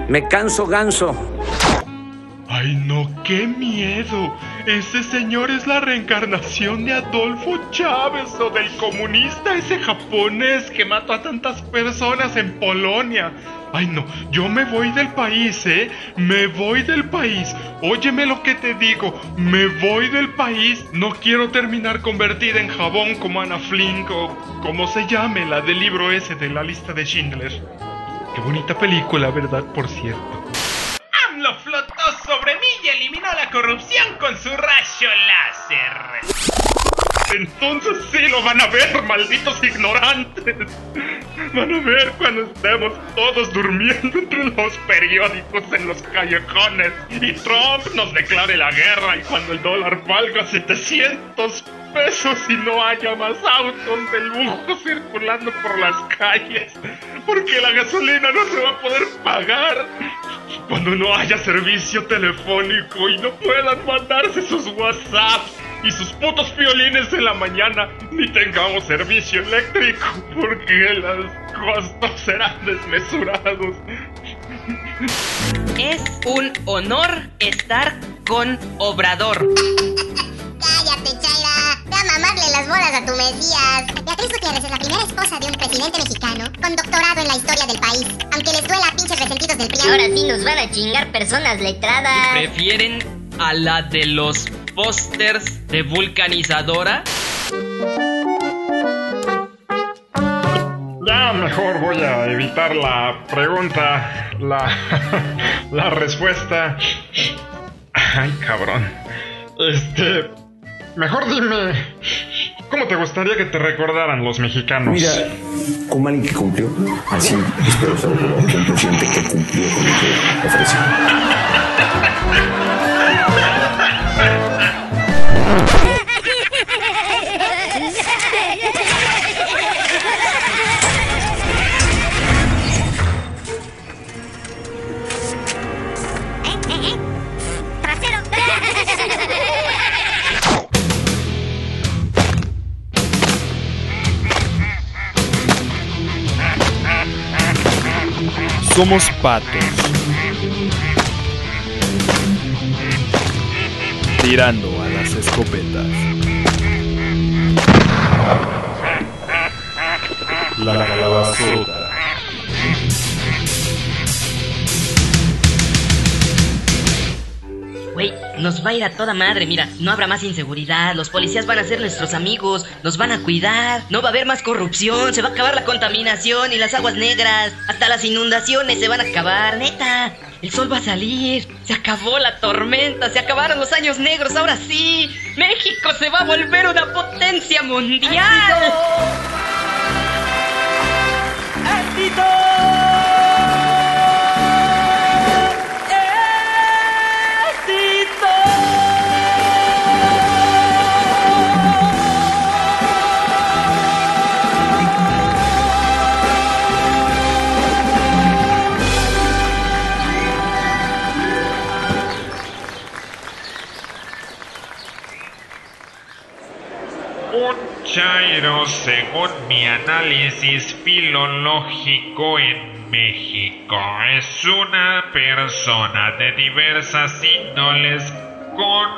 Me canso ganso. ¡Ay no, qué miedo! Ese señor es la reencarnación de Adolfo Chávez o del comunista ese japonés que mató a tantas personas en Polonia. Ay no, yo me voy del país, ¿eh? Me voy del país. Óyeme lo que te digo, me voy del país. No quiero terminar convertida en jabón como Ana Flink o como se llame la del libro ese de la lista de Schindler. Qué bonita película, ¿verdad? Por cierto. AMLO flotó sobre mí y eliminó la corrupción con su rayo láser. Entonces sí lo van a ver, malditos ignorantes. Van a ver cuando estemos todos durmiendo entre los periódicos en los callejones y Trump nos declare la guerra y cuando el dólar valga 700 pesos y no haya más autos de lujo circulando por las calles porque la gasolina no se va a poder pagar cuando no haya servicio telefónico y no puedan mandarse sus WhatsApps y sus putos violines en la mañana, ni tengamos servicio eléctrico, porque los costos serán desmesurados. Es un honor estar con Obrador. Cállate, Chaira. Ve a mamarle las bolas a tu Mesías. Beatriz Gutiérrez es la primera esposa de un presidente mexicano con doctorado en la historia del país. Aunque les duela a pinches resentidos del PRI. Ahora sí nos van a chingar personas letradas. ¿Prefieren a la de los pósters de vulcanizadora? Ya mejor voy a evitar la pregunta, la, <laughs> la respuesta. Ay, cabrón. Este, mejor dime, ¿cómo te gustaría que te recordaran los mexicanos? Mira, como alguien que cumplió, así espero ser un presidente que cumplió con lo que ofreció. <laughs> Somos patos. Tirando a las escopetas. La calabazota. Nos va a ir a toda madre, mira, no habrá más inseguridad, los policías van a ser nuestros amigos, nos van a cuidar, no va a haber más corrupción, se va a acabar la contaminación y las aguas negras, hasta las inundaciones se van a acabar, neta. El sol va a salir, se acabó la tormenta, se acabaron los años negros, ahora sí, México se va a volver una potencia mundial. Un chairo, según mi análisis filológico en México, es una persona de diversas índoles con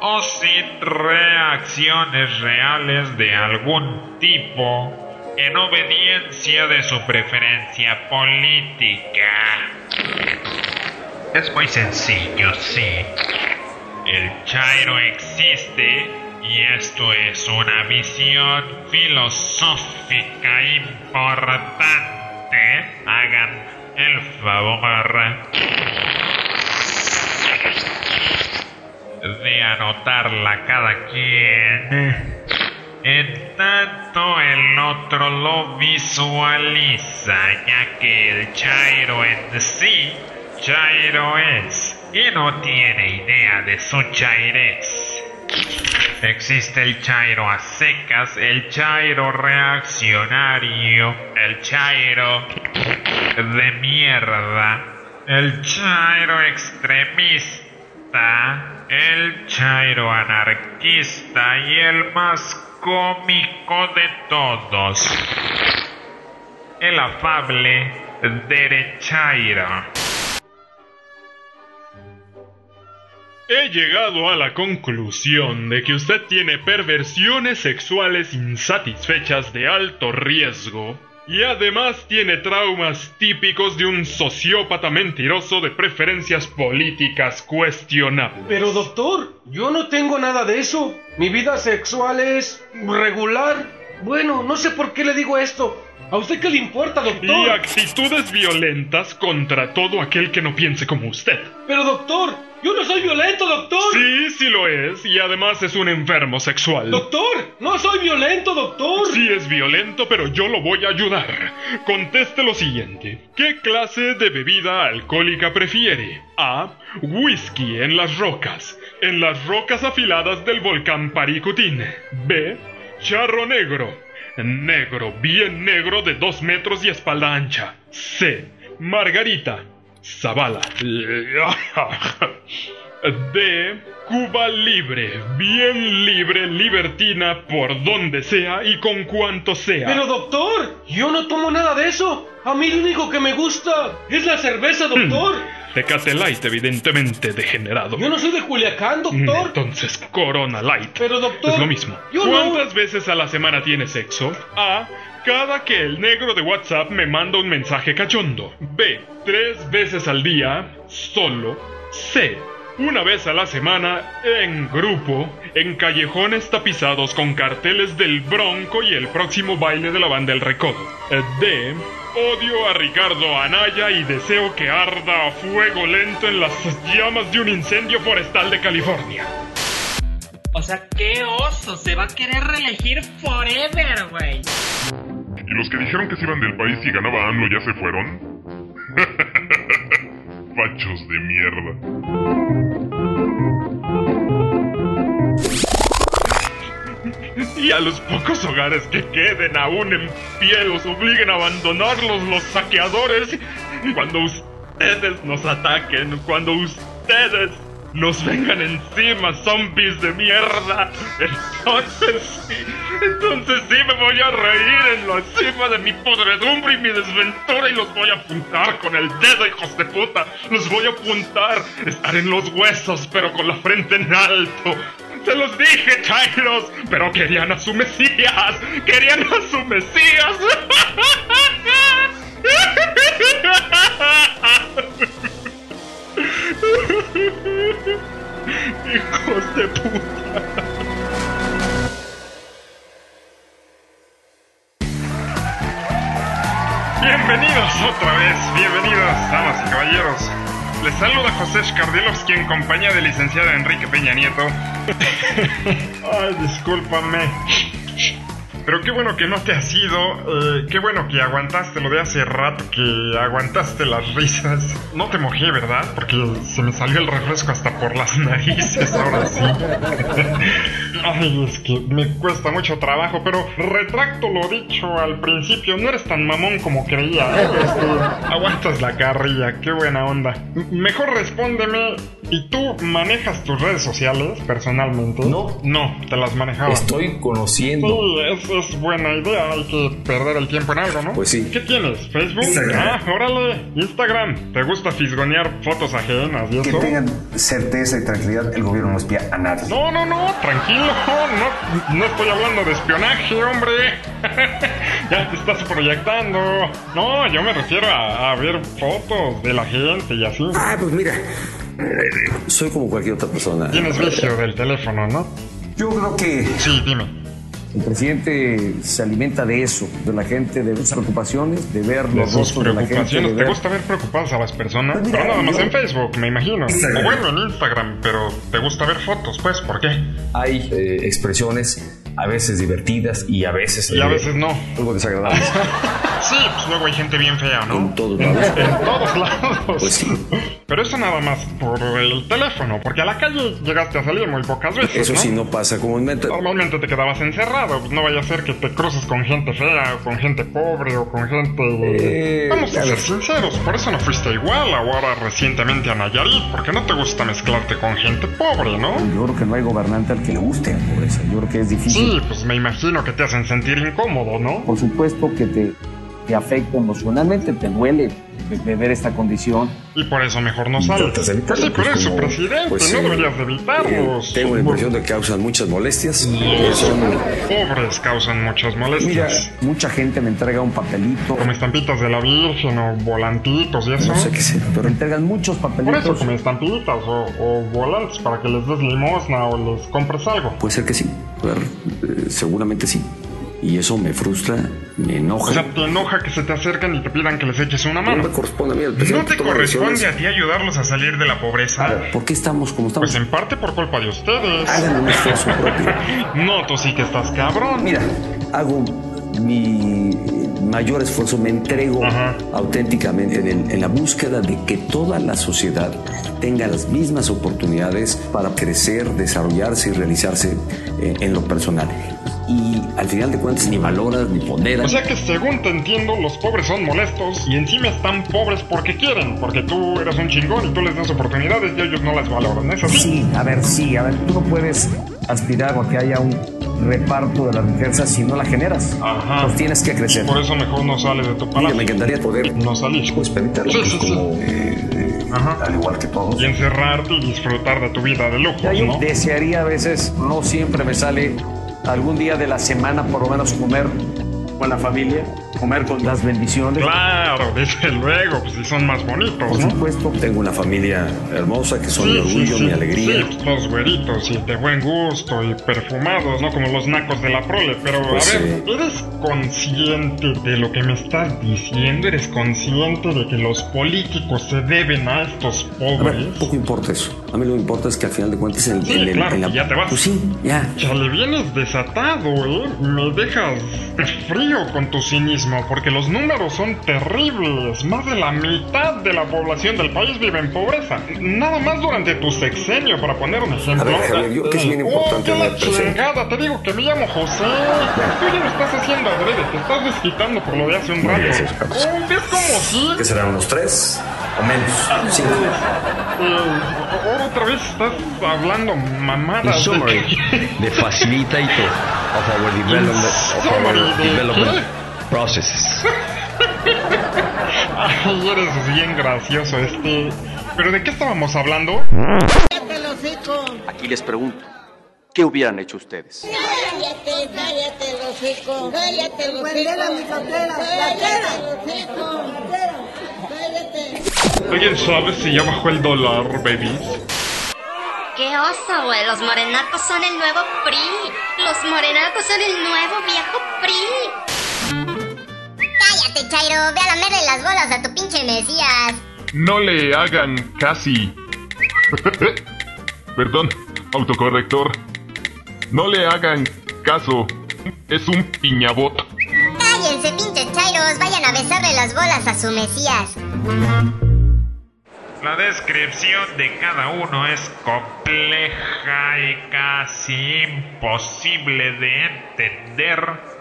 o sin reacciones reales de algún tipo en obediencia de su preferencia política. Es muy sencillo, sí. El Chairo existe y esto es una visión filosófica importante. Hagan el favor de anotarla cada quien. En tanto el otro lo visualiza, ya que el Chairo en sí, Chairo es, y no tiene idea de su chairez. Existe el Chairo a secas, el Chairo reaccionario, el Chairo de mierda, el Chairo extremista, el Chairo anarquista y el más cómico de todos, el afable derechairo. He llegado a la conclusión de que usted tiene perversiones sexuales insatisfechas de alto riesgo y además tiene traumas típicos de un sociópata mentiroso de preferencias políticas cuestionables. Pero doctor, yo no tengo nada de eso. Mi vida sexual es regular. Bueno, no sé por qué le digo esto. ¿A usted qué le importa, Y doctor? actitudes violentas contra todo aquel que no piense como usted. Pero doctor, yo no soy violento, doctor. Sí, sí lo es, y además es un enfermo sexual. Doctor, no soy violento, doctor. Sí es violento, pero yo lo voy a ayudar. Conteste lo siguiente. ¿Qué clase de bebida alcohólica prefiere? A. Whisky en las rocas. En las rocas afiladas del volcán Paricutín. B. Charro negro. Negro, bien negro de dos metros y espalda ancha. C. Margarita. Zavala. <laughs> D. Cuba libre, bien libre, libertina, por donde sea y con cuanto sea. Pero doctor, yo no tomo nada de eso. A mí lo único que me gusta es la cerveza, doctor. Tecate Light, evidentemente degenerado. Yo no soy de Culiacán, doctor. Entonces, Corona Light. Pero doctor, Es lo mismo. yo no- ¿Cuántas veces a la semana tienes sexo? A. Cada que el negro de WhatsApp me manda un mensaje cachondo. B. Tres veces al día, solo. C. Una vez a la semana, en grupo, en callejones tapizados con carteles del Bronco y el próximo baile de la banda El Recodo. Eh, D. Odio a Ricardo Anaya y deseo que arda a fuego lento en las llamas de un incendio forestal de California. O sea, qué oso, se va a querer reelegir forever, güey. ¿Y los que dijeron que se iban del país y ganaba AMLO ya se fueron? <laughs> Fachos de mierda. <laughs> Y a los pocos hogares que queden aún en pie los obliguen a abandonarlos los saqueadores. Cuando ustedes nos ataquen, cuando ustedes nos vengan encima, zombies de mierda. Entonces sí, entonces sí me voy a reír en la cima de mi podredumbre y mi desventura y los voy a apuntar con el dedo, hijos de puta. Los voy a apuntar, estar en los huesos, pero con la frente en alto. Se los dije, Chairos, pero querían a su Mesías. Querían a su Mesías. <laughs> Hijos de puta. Bienvenidos otra vez, bienvenidos, damas y caballeros. Les saluda José Shkardilowski en compañía del licenciado Enrique Peña Nieto. <laughs> Ay, discúlpame. Pero qué bueno que no te has ido. eh, qué bueno que aguantaste lo de hace rato, que aguantaste las risas. No te mojé, ¿verdad? Porque se me salió el refresco hasta por las <laughs> narices, ahora sí. <laughs> Ay, es que me cuesta mucho trabajo, pero retracto lo dicho al principio. No eres tan mamón como creía. Este, aguantas la carrilla, qué buena onda. Mejor respóndeme. ¿Y tú manejas tus redes sociales personalmente? No. No, te las manejaba. Estoy conociendo. Sí, es, es buena idea. Hay que perder el tiempo en algo, ¿no? Pues sí. ¿Qué tienes? ¿Facebook? Instagram. Ah, órale. Instagram. ¿Te gusta fisgonear fotos ajenas y Que eso? tengan certeza y tranquilidad, el gobierno no espía a nadie. No, no, no, tranquilo. No, no estoy hablando de espionaje, hombre. <laughs> ya te estás proyectando. No, yo me refiero a, a ver fotos de la gente y así. Ah, pues mira, soy como cualquier otra persona. Tienes vicio del teléfono, ¿no? Yo creo que Sí, dime. El presidente se alimenta de eso, de la gente, de sus preocupaciones, de ver los rostros de la gente. de. ¿Te gusta ver preocupadas a las personas? Pues mira, pero nada más yo- en Facebook, me imagino. Instagram. O bueno, en Instagram, pero te gusta ver fotos, pues, ¿por qué? hay eh, expresiones a veces divertidas y a veces... Y a veces no. Algo desagradables. <laughs> Sí, pues luego hay gente bien fea, ¿no? En todos lados. En todos lados. Pues sí. Pero eso nada más por el teléfono, porque a la calle llegaste a salir muy pocas veces. Eso ¿no? sí no pasa comúnmente. Normalmente te quedabas encerrado, pues no vaya a ser que te cruces con gente fea, o con gente pobre, o con gente... Eh, Vamos a a ser ver. sinceros, por eso no fuiste igual ahora recientemente a Nayarit, porque no te gusta mezclarte con gente pobre, ¿no? Yo creo que no hay gobernante al que le guste la pobreza. Yo creo que es difícil. Sí, pues me imagino que te hacen sentir incómodo, ¿no? Por supuesto que te, te afecta emocionalmente, te duele ver esta condición. Y por eso mejor no sales. Pues sí, pero pues, es su como- presidente, pues, no sí. deberías de evitarlos. Eh, tengo la impresión de que causan muchas molestias. Eh, son- Pobres causan muchas mira, molestias. mucha gente me entrega un papelito. Como estampitas de la Virgen o volantitos y eso. No sé qué sea, pero me entregan muchos Por eso, papelitos. como estampitas o, o volantes para que les des limosna o les compres algo. Puede ser que sí. Eh, seguramente sí. Y eso me frustra, me enoja. O sea, te enoja que se te acerquen y te pidan que les eches una no mano. me corresponde a mí. El ¿No te corresponde decisiones. a ti ayudarlos a salir de la pobreza? ¿Por qué estamos como estamos? Pues en parte por culpa de ustedes. Hagan un esfuerzo propio. <laughs> No, tú sí que estás cabrón. Mira, hago mi mayor esfuerzo, me entrego auténticamente en, el- en la búsqueda de que toda la sociedad tenga las mismas oportunidades para crecer, desarrollarse y realizarse eh, en lo personal. Y al final de cuentas ni valoras ni ponderas. O sea que según te entiendo, los pobres son molestos y encima están pobres porque quieren, porque tú eres un chingón y tú les das oportunidades y ellos no las valoran, ¿es así? Sí, a ver, sí, a ver, tú no puedes aspirar a que haya un reparto de la riqueza si no la generas. Ajá. Pues tienes que crecer. Por eso mejor no sales de tu palacio. me encantaría poder No salir. pues, permitirlo, Sí, pues, sí, sí. como eh, eh, al igual que todos. Y encerrarte y disfrutar de tu vida de lujo, yo ¿no? desearía a veces, no siempre me sale algún día de la semana por lo menos comer con la familia, comer con las bendiciones. Claro, desde luego, pues si son más bonitos, Por ¿no? supuesto, tengo una familia hermosa que son mi Sí, sí, orgullo, sí. mi alegría. Sí, los güeritos y de buen gusto y perfumados, ¿no? Como los nacos de la prole. Pero, Pues, a ver, eh. ¿eres consciente de lo que me estás diciendo? ¿Eres consciente de que los políticos se deben a estos A ver, pobres? poco importa eso. A mí lo que importa es que al final de cuentas el- claro, en la- que ya te vas. Pues sí, ya. Chale, vienes desatado, ¿eh? Me dejas frío con tu cinismo, porque los números son terribles. Más de la mitad de la población del país vive en pobreza. Nada más durante tu sexenio, para poner un ejemplo. A ver, Javier, yo que es bien importante Oh, la chingada, te digo que me llamo José. Tú ya lo estás haciendo adrede, te estás desquitando por lo de hace un rato. Carlos. Oh, ¿Ves como sí? ¿Qué serán unos tres o menos? Cinco. Eh, otra vez estás hablando mamadas. In summary, the facilitator of our development, of our ¿de development processes. <laughs> Ay, eres bien gracioso, este. ¿Pero de qué estábamos hablando? Aquí les pregunto, ¿qué hubieran hecho ustedes? Cállate, cállate, los hocico. Cállate, los. Cállate, los hocico. Cállate. ¿Alguien sabe si ya bajó el dólar, babies? ¡Qué oso, güey! Los morenacos son el nuevo PRI. Los morenacos son el nuevo viejo PRI. Cállate, Chairo. Ve a lamerle las bolas a tu pinche Mesías. No le hagan casi. <laughs> Perdón, autocorrector. No le hagan caso. Es un piñabot. Cállense, pinches Chairos. Vayan a besarle las bolas a su Mesías. La descripción de cada uno es compleja y casi imposible de entender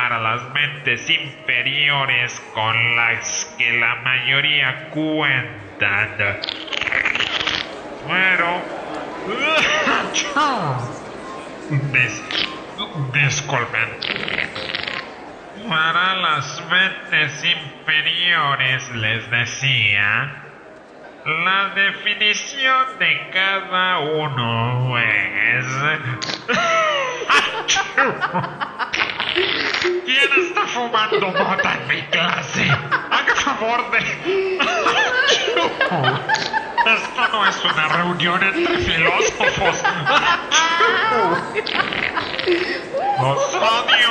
para las mentes inferiores con las que la mayoría cuentan. Pero... Dis- disculpen. Para las mentes inferiores les decía, la definición de cada uno es... <laughs> ¿Quién está fumando mota en mi clase? Haga favor de... Esto no es una reunión entre filósofos. Los odio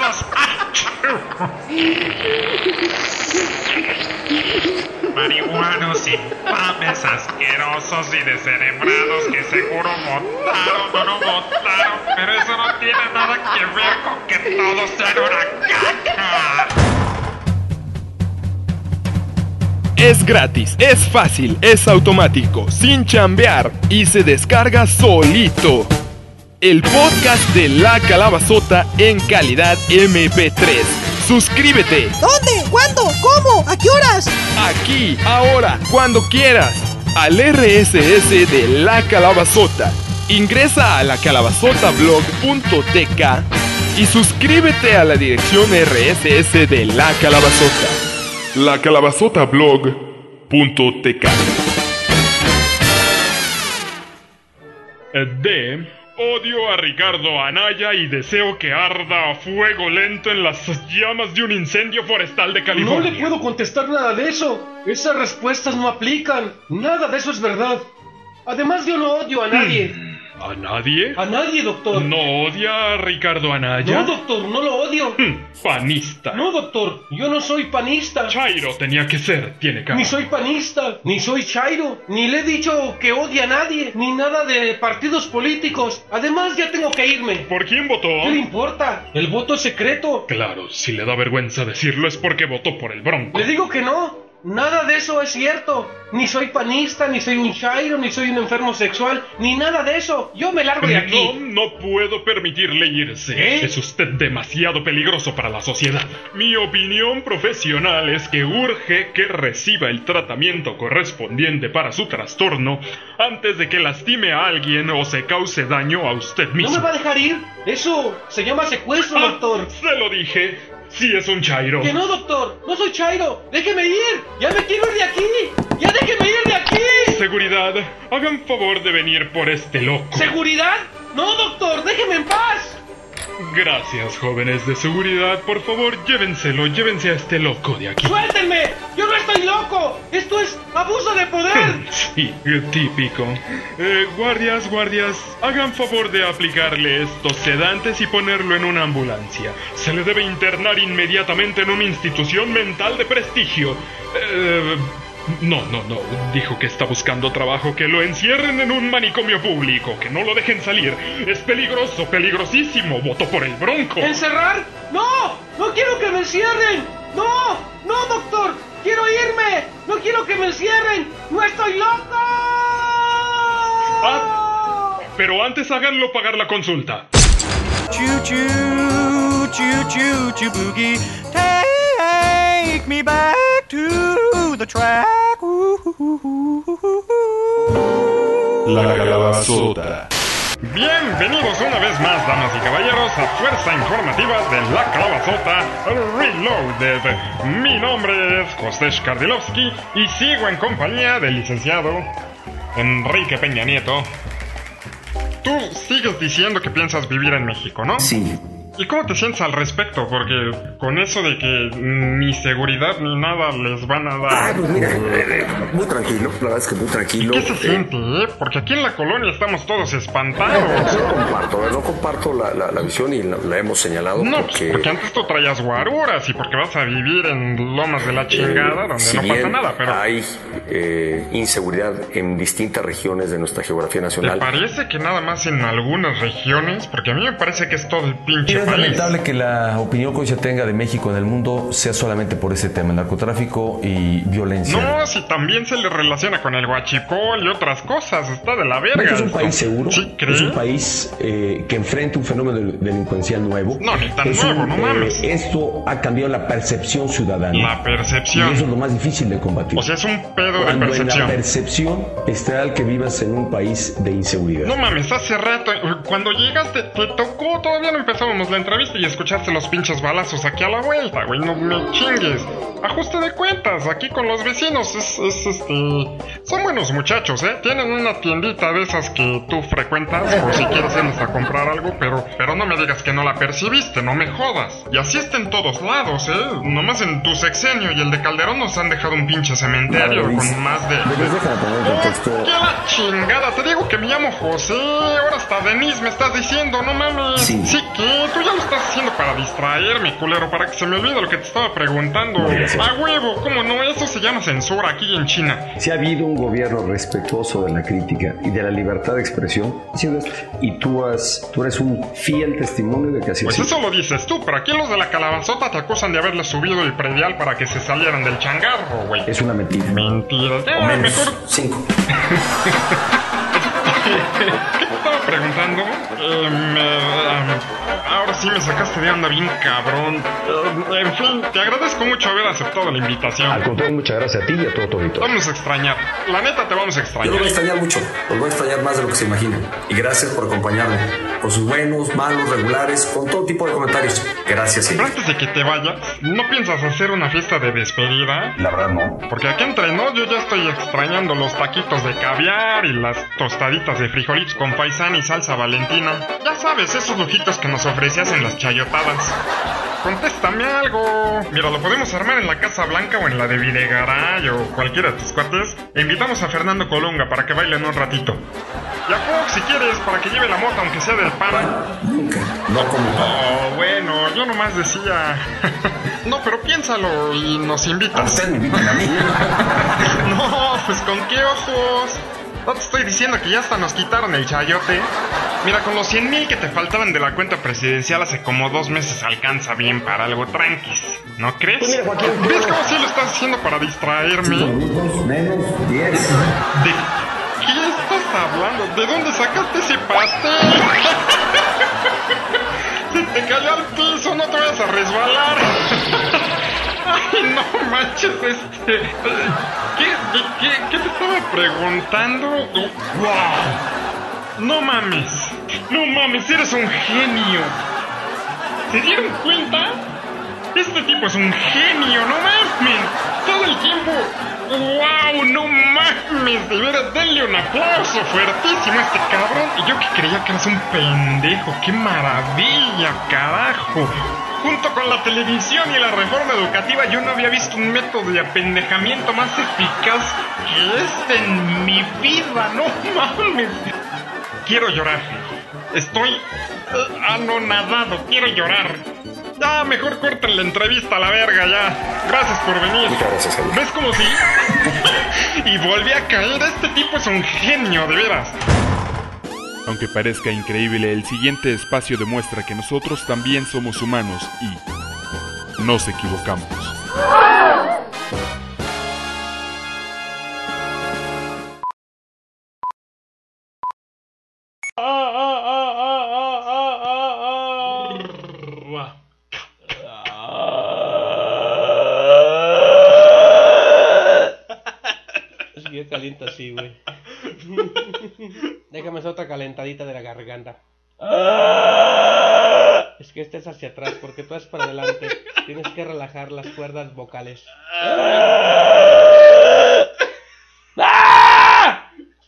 todos. Marihuanos infames, asquerosos y descerebrados que seguro votaron o no votaron, pero eso no tiene nada que ver con que todos sean una caca. Es gratis, es fácil, es automático, sin chambear y se descarga solito. El podcast de La Calabazota en calidad MP3. Suscríbete ¿Dónde? ¿Cuándo? ¿Cómo? ¿A qué horas? aquí, ahora, cuando quieras, al RSS de La Calabazota. Ingresa a lacalabazotablog.tk y suscríbete a la dirección RSS de La Calabazota. Lacalabazotablog.tk Eh, De. Odio a Ricardo Anaya y deseo que arda a fuego lento en las llamas de un incendio forestal de No California. le puedo contestar nada de eso. Esas respuestas no aplican. Nada de eso es verdad. Además, yo no odio a nadie. ¿A nadie? A nadie, doctor. ¿No odia a Ricardo Anaya? No, doctor, no lo odio. Panista. No, doctor, yo no soy panista. Chairo tenía que ser, tiene cara. Ni soy panista, ni soy Chairo, ni le he dicho que odie a nadie, ni nada de partidos políticos. Además, ya tengo que irme. ¿Por quién votó? ¿Qué le importa? El voto es secreto. Claro, si le da vergüenza decirlo es porque votó por el Bronco. Le digo que no. Nada de eso es cierto. Ni soy panista, ni soy un chairo, ni soy un enfermo sexual, ni nada de eso. Yo me largo de aquí. No, no puedo permitirle irse. Es usted demasiado peligroso para la sociedad. Mi opinión profesional es que urge que reciba el tratamiento correspondiente para su trastorno antes de que lastime a alguien o se cause daño a usted mismo. ¿No me va a dejar ir? Eso se llama secuestro, Ah, doctor. Se lo dije. Sí es un chairo. Que no, doctor. No soy chairo. Déjeme ir. Ya me quiero ir de aquí. Ya déjeme ir de aquí. Seguridad, hagan favor de venir por este loco. ¿Seguridad? No, doctor. Déjeme en paz. Gracias, jóvenes de seguridad. Por favor, llévenselo, llévense a este loco de aquí. ¡Suéltenme! ¡Yo no estoy loco! ¡Esto es abuso de poder! <laughs> Sí, típico. Eh, guardias, guardias, hagan favor de aplicarle estos sedantes y ponerlo en una ambulancia. Se le debe internar inmediatamente en una institución mental de prestigio. Eh, no, no, no. Dijo que está buscando trabajo, que lo encierren en un manicomio público, que no lo dejen salir. Es peligroso, peligrosísimo. Votó por el bronco. ¿Encerrar? ¡No! ¡No quiero que me encierren! ¡No! ¡No, doctor! ¡Quiero irme! ¡No quiero que me encierren! ¡No estoy loco! Ah, pero antes háganlo pagar la consulta. Choo choo, choo choo choo boogie. Take me back to the track. La calabazota. Bienvenidos una vez más, damas y caballeros, a Fuerza Informativa de La Calabazota Reloaded. Mi nombre es José Kardilovsky y sigo en compañía del licenciado Enrique Peña Nieto. Tú sigues diciendo que piensas vivir en México, ¿no? Sí. ¿Y cómo te sientes al respecto? Porque con eso de que ni seguridad ni nada les van a dar. Ah, pues mira, eh, muy tranquilo, la verdad es que muy tranquilo. ¿Qué se Eh, siente, eh? Porque aquí en la colonia estamos todos espantados. No comparto, no comparto la, la- la visión y la, la hemos señalado No, pues porque, porque antes tú traías guaruras y porque vas a vivir en lomas de la chingada donde si no pasa nada, pero hay inseguridad en distintas regiones de nuestra geografía ¿te nacional. parece que nada más en algunas regiones? Porque a mí me parece que es todo el pinche Es lamentable que la opinión que hoy se tenga de México en el mundo sea solamente por ese tema, narcotráfico y violencia. No, si también se le relaciona con el guachipol y otras cosas, está de la verga. México es un país seguro, ¿Sí es un país eh, que enfrenta un fenómeno de- delincuencial nuevo. No, ni tan Es nuevo, un, no eh, mames. esto ha cambiado la percepción ciudadana. La percepción. Y eso es lo más difícil de combatir. O sea, es un pedo de Cuando en percepción. la percepción está el que vivas en un país de inseguridad. No mames, hace rato, cuando llegaste, te tocó, todavía no empezábamos la entrevista y escuchaste los pinches balazos aquí a la vuelta, güey, no me chingues. Ajuste de cuentas, aquí con los vecinos, es, es, este... Son buenos muchachos, ¿eh? Tienen una tiendita de esas que tú frecuentas, o si quieres irnos a comprar algo, pero, pero no me digas que no la percibiste, no me jodas. Y así está en todos lados, ¿eh? Nomás en tu sexenio y el de Calderón nos han dejado un pinche cementerio con más de... Contexto. ¡Qué la chingada! Te digo que me llamo José. Ahora hasta Denise me estás diciendo, no mames. Sí. que tú ya lo estás haciendo para distraerme, culero, para que se me olvide lo que te estaba preguntando. No. A huevo, ¿cómo no? Eso se llama censura aquí en China. Si ha habido un gobierno respetuoso de la crítica y de la libertad de expresión, y tú, has, tú eres un fiel testimonio de que así Pues eso lo dices tú, pero aquí los de la calabazota te acusan de haberle subido el predial para que se salieran del changarro, güey. Es una mentira. Mentira. Ya, menos. mejor Cinco. <laughs> <laughs> ¿Qué te estaba preguntando? Eh, me- ah, ahora sí me sacaste de onda bien cabrón. Eh, en fin, te agradezco mucho haber aceptado la invitación. Al contrario, muchas gracias a ti y a todo tu auditorio. Vamos a extrañar. La neta te vamos a Yo extrañar. lo voy a extrañar mucho, los voy a extrañar más de lo que se imaginan. Y gracias por acompañarme, con sus buenos, malos, regulares, con todo tipo de comentarios. Gracias Pero antes de que te vayas, ¿no piensas hacer una fiesta de despedida? La verdad no. Porque aquí entre nos yo ya estoy extrañando los taquitos de caviar y las tostaditas de frijolitos con paisán y salsa valentina. Ya sabes, esos lujitos que nos ofrecías en las chayotadas. Contéstame algo. Mira, lo podemos armar en la Casa Blanca o en la de Videgaray o cualquiera de tus cuates. E invitamos a Fernando Colunga para que bailen un ratito. Y a Fox, si quieres, para que lleve la mota, aunque sea del pan. Nunca. No como pan. Oh, bueno, yo nomás decía. <laughs> no, pero piénsalo y nos invitas. Usted me invitan a mí. <laughs> no, pues con qué ojos. No te estoy diciendo que ya hasta nos quitaron el chayote. Mira, con los 100 mil que te faltaban de la cuenta presidencial hace como dos meses alcanza bien para algo tranquis. ¿No crees? Pues mira, Joaquín, ¿Ves cómo sí lo estás haciendo para distraerme? Minutos menos 10. ¿De qué estás hablando? ¿De dónde sacaste ese pastel? <laughs> Se te cayó al piso, no te vayas a resbalar. <laughs> Ay, no manches, este. ¿Qué, qué te estaba preguntando? ¡Wow! No mames, no mames, eres un genio. ¿Se dieron cuenta? Este tipo es un genio, no mames. Todo el tiempo. ¡Wow! ¡No mames! De veras, denle un aplauso fuertísimo a este cabrón. Y yo que creía que eras un pendejo. ¡Qué maravilla, carajo! Junto con la televisión y la reforma educativa, yo no había visto un método de apendejamiento más eficaz que este en mi vida. ¡No mames! Quiero llorar. Estoy eh, anonadado. Quiero llorar. Ya, mejor corten la entrevista a la verga ya. Gracias por venir. Muchas gracias, Javier. ¿Ves cómo sí? <laughs> y volví a caer. Este tipo es un genio, de veras. Aunque parezca increíble, el siguiente espacio demuestra que nosotros también somos humanos y nos equivocamos. Así, güey. <laughs> Déjame hacer otra calentadita de la garganta. <laughs> Es que este es hacia atrás, porque tú es para adelante. Tienes que relajar las cuerdas vocales. <laughs>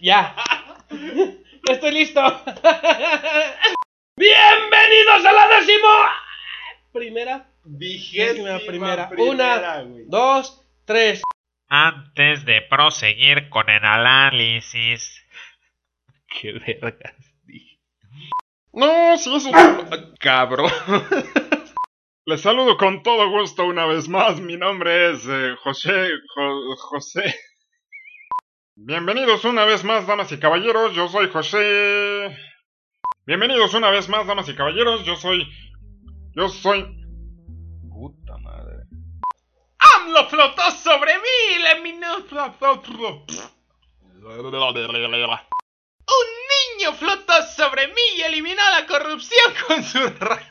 Ya. Estoy listo. Bienvenidos a la décimo primera. Vigésima primera. primera, Una, güey. dos, tres. Antes de proseguir con el análisis. <laughs> Qué vergas. No, sí, eso es... Cabrón. Les saludo con todo gusto una vez más. Mi nombre es eh, José... Jo- José... Bienvenidos una vez más, damas y caballeros. Yo soy José... Bienvenidos una vez más, damas y caballeros. Yo soy... Yo soy... AMLO flotó sobre mí y eliminó... Un niño flotó sobre mí y eliminó la corrupción con su rayo.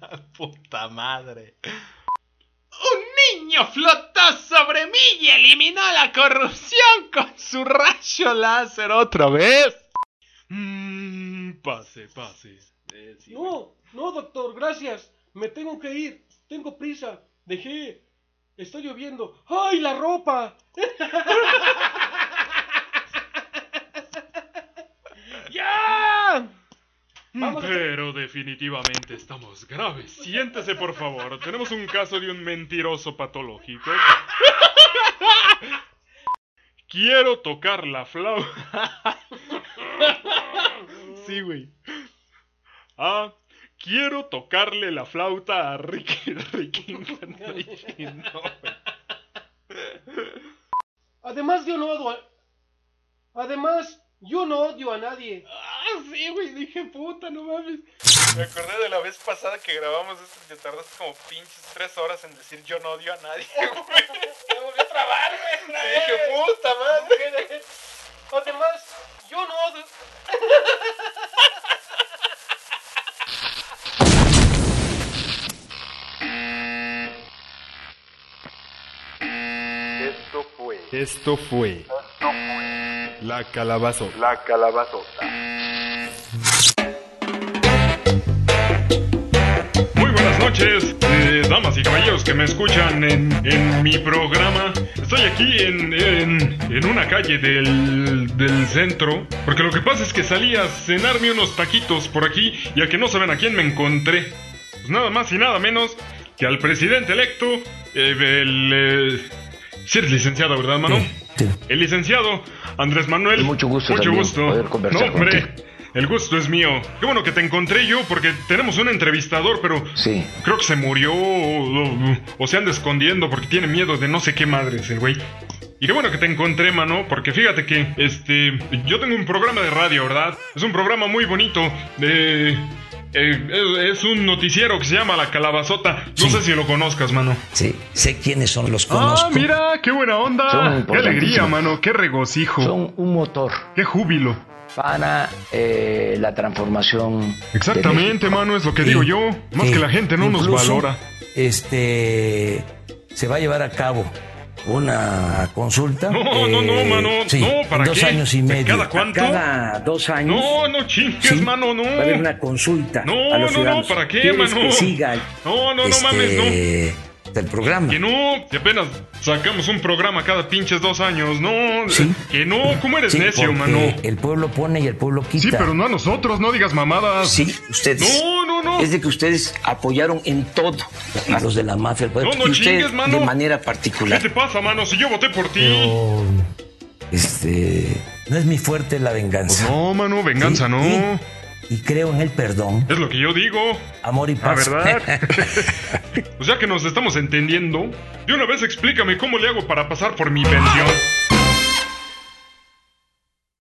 La puta madre. Un niño flotó sobre mí y eliminó la corrupción con su rayo láser otra vez. Mm, pase, pase. Eh, sí, No, no, doctor, gracias. Me tengo que ir. Tengo prisa. Dejé. Está lloviendo. ¡Ay, la ropa! <laughs> ¡Ya! Vamos a- Pero definitivamente estamos graves. Siéntese, por favor. Tenemos un caso de un mentiroso patológico. Quiero tocar la flauta. <laughs> Sí, güey. Ah, quiero tocarle la flauta a Ricky. <laughs> Ricky, Ricky, no. Además, yo no odio a... Además, yo no odio a nadie. Ah, sí, güey, dije puta, no mames. Me acordé de la vez pasada que grabamos esto y te tardaste como pinches tres horas en decir yo no odio a nadie, <laughs> güey. Me volví a trabar, güey. Dije puta madre. <laughs> Además, yo no odio... Esto fue Esto fue La Calabazota. La Calabazota. Muy buenas noches, eh, damas y caballeros que me escuchan en, en mi programa. Estoy aquí en, en, en una calle del, del centro, porque lo que pasa es que salí a cenarme unos taquitos por aquí y a que no saben a quién me encontré. Pues nada más y nada menos que al presidente electo, eh, el, eh, Sí eres licenciado, ¿verdad, mano? Sí. El licenciado Andrés Manuel. Mucho gusto Mucho gusto. poder conversar no, hombre. contigo. El gusto es mío. Qué bueno que te encontré yo, porque tenemos un entrevistador, pero Sí. creo que se murió o, o- o se anda escondiendo porque tiene miedo de no sé qué madres el güey. Y qué bueno que te encontré, mano, porque fíjate que, este, yo tengo un programa de radio, ¿verdad? Es un programa muy bonito de... eh, es, es un noticiero que se llama La Calabazota. No sé si lo conozcas, mano. Sí, sé quiénes son, los Ah, conozco. mira, qué buena onda. Qué alegría, mano, qué regocijo. Son un motor Qué júbilo. para eh, la transformación. Exactamente, mano, es lo que digo yo. Más que la gente no nos valora. Este se va a llevar a cabo una consulta. No, no, no, eh, mano. sí, no, ¿para dos qué? años y ¿De medio. ¿Cada cuánto? Cada dos años. No, no chingues, Sí, mano, no. Va a haber una consulta No, a los no, no, ciudadanos. ¿para qué, ¿Quieres mano? que siga No, no, no este, mames, no. El programa? Que no, que apenas sacamos un programa cada pinches dos años, no. Sí. Que no, ¿cómo eres Sí, necio, mano? El pueblo pone y el pueblo quita. Sí, pero no a nosotros, no digas mamadas. Sí, ustedes. No, no, no. Es de que ustedes apoyaron en todo a los de la mafia. del poder, No, no y usted chingues, mano. de manera ¿Qué particular. te pasa, mano? Si yo voté por ti. Pero, este, no es mi fuerte la venganza. Pues no, mano, venganza Sí, no. Y, creo en el perdón, Es lo que yo digo. amor y paz. ¿verdad? <laughs> pues ya que nos estamos entendiendo, de una vez explícame cómo le hago para pasar por mi pensión.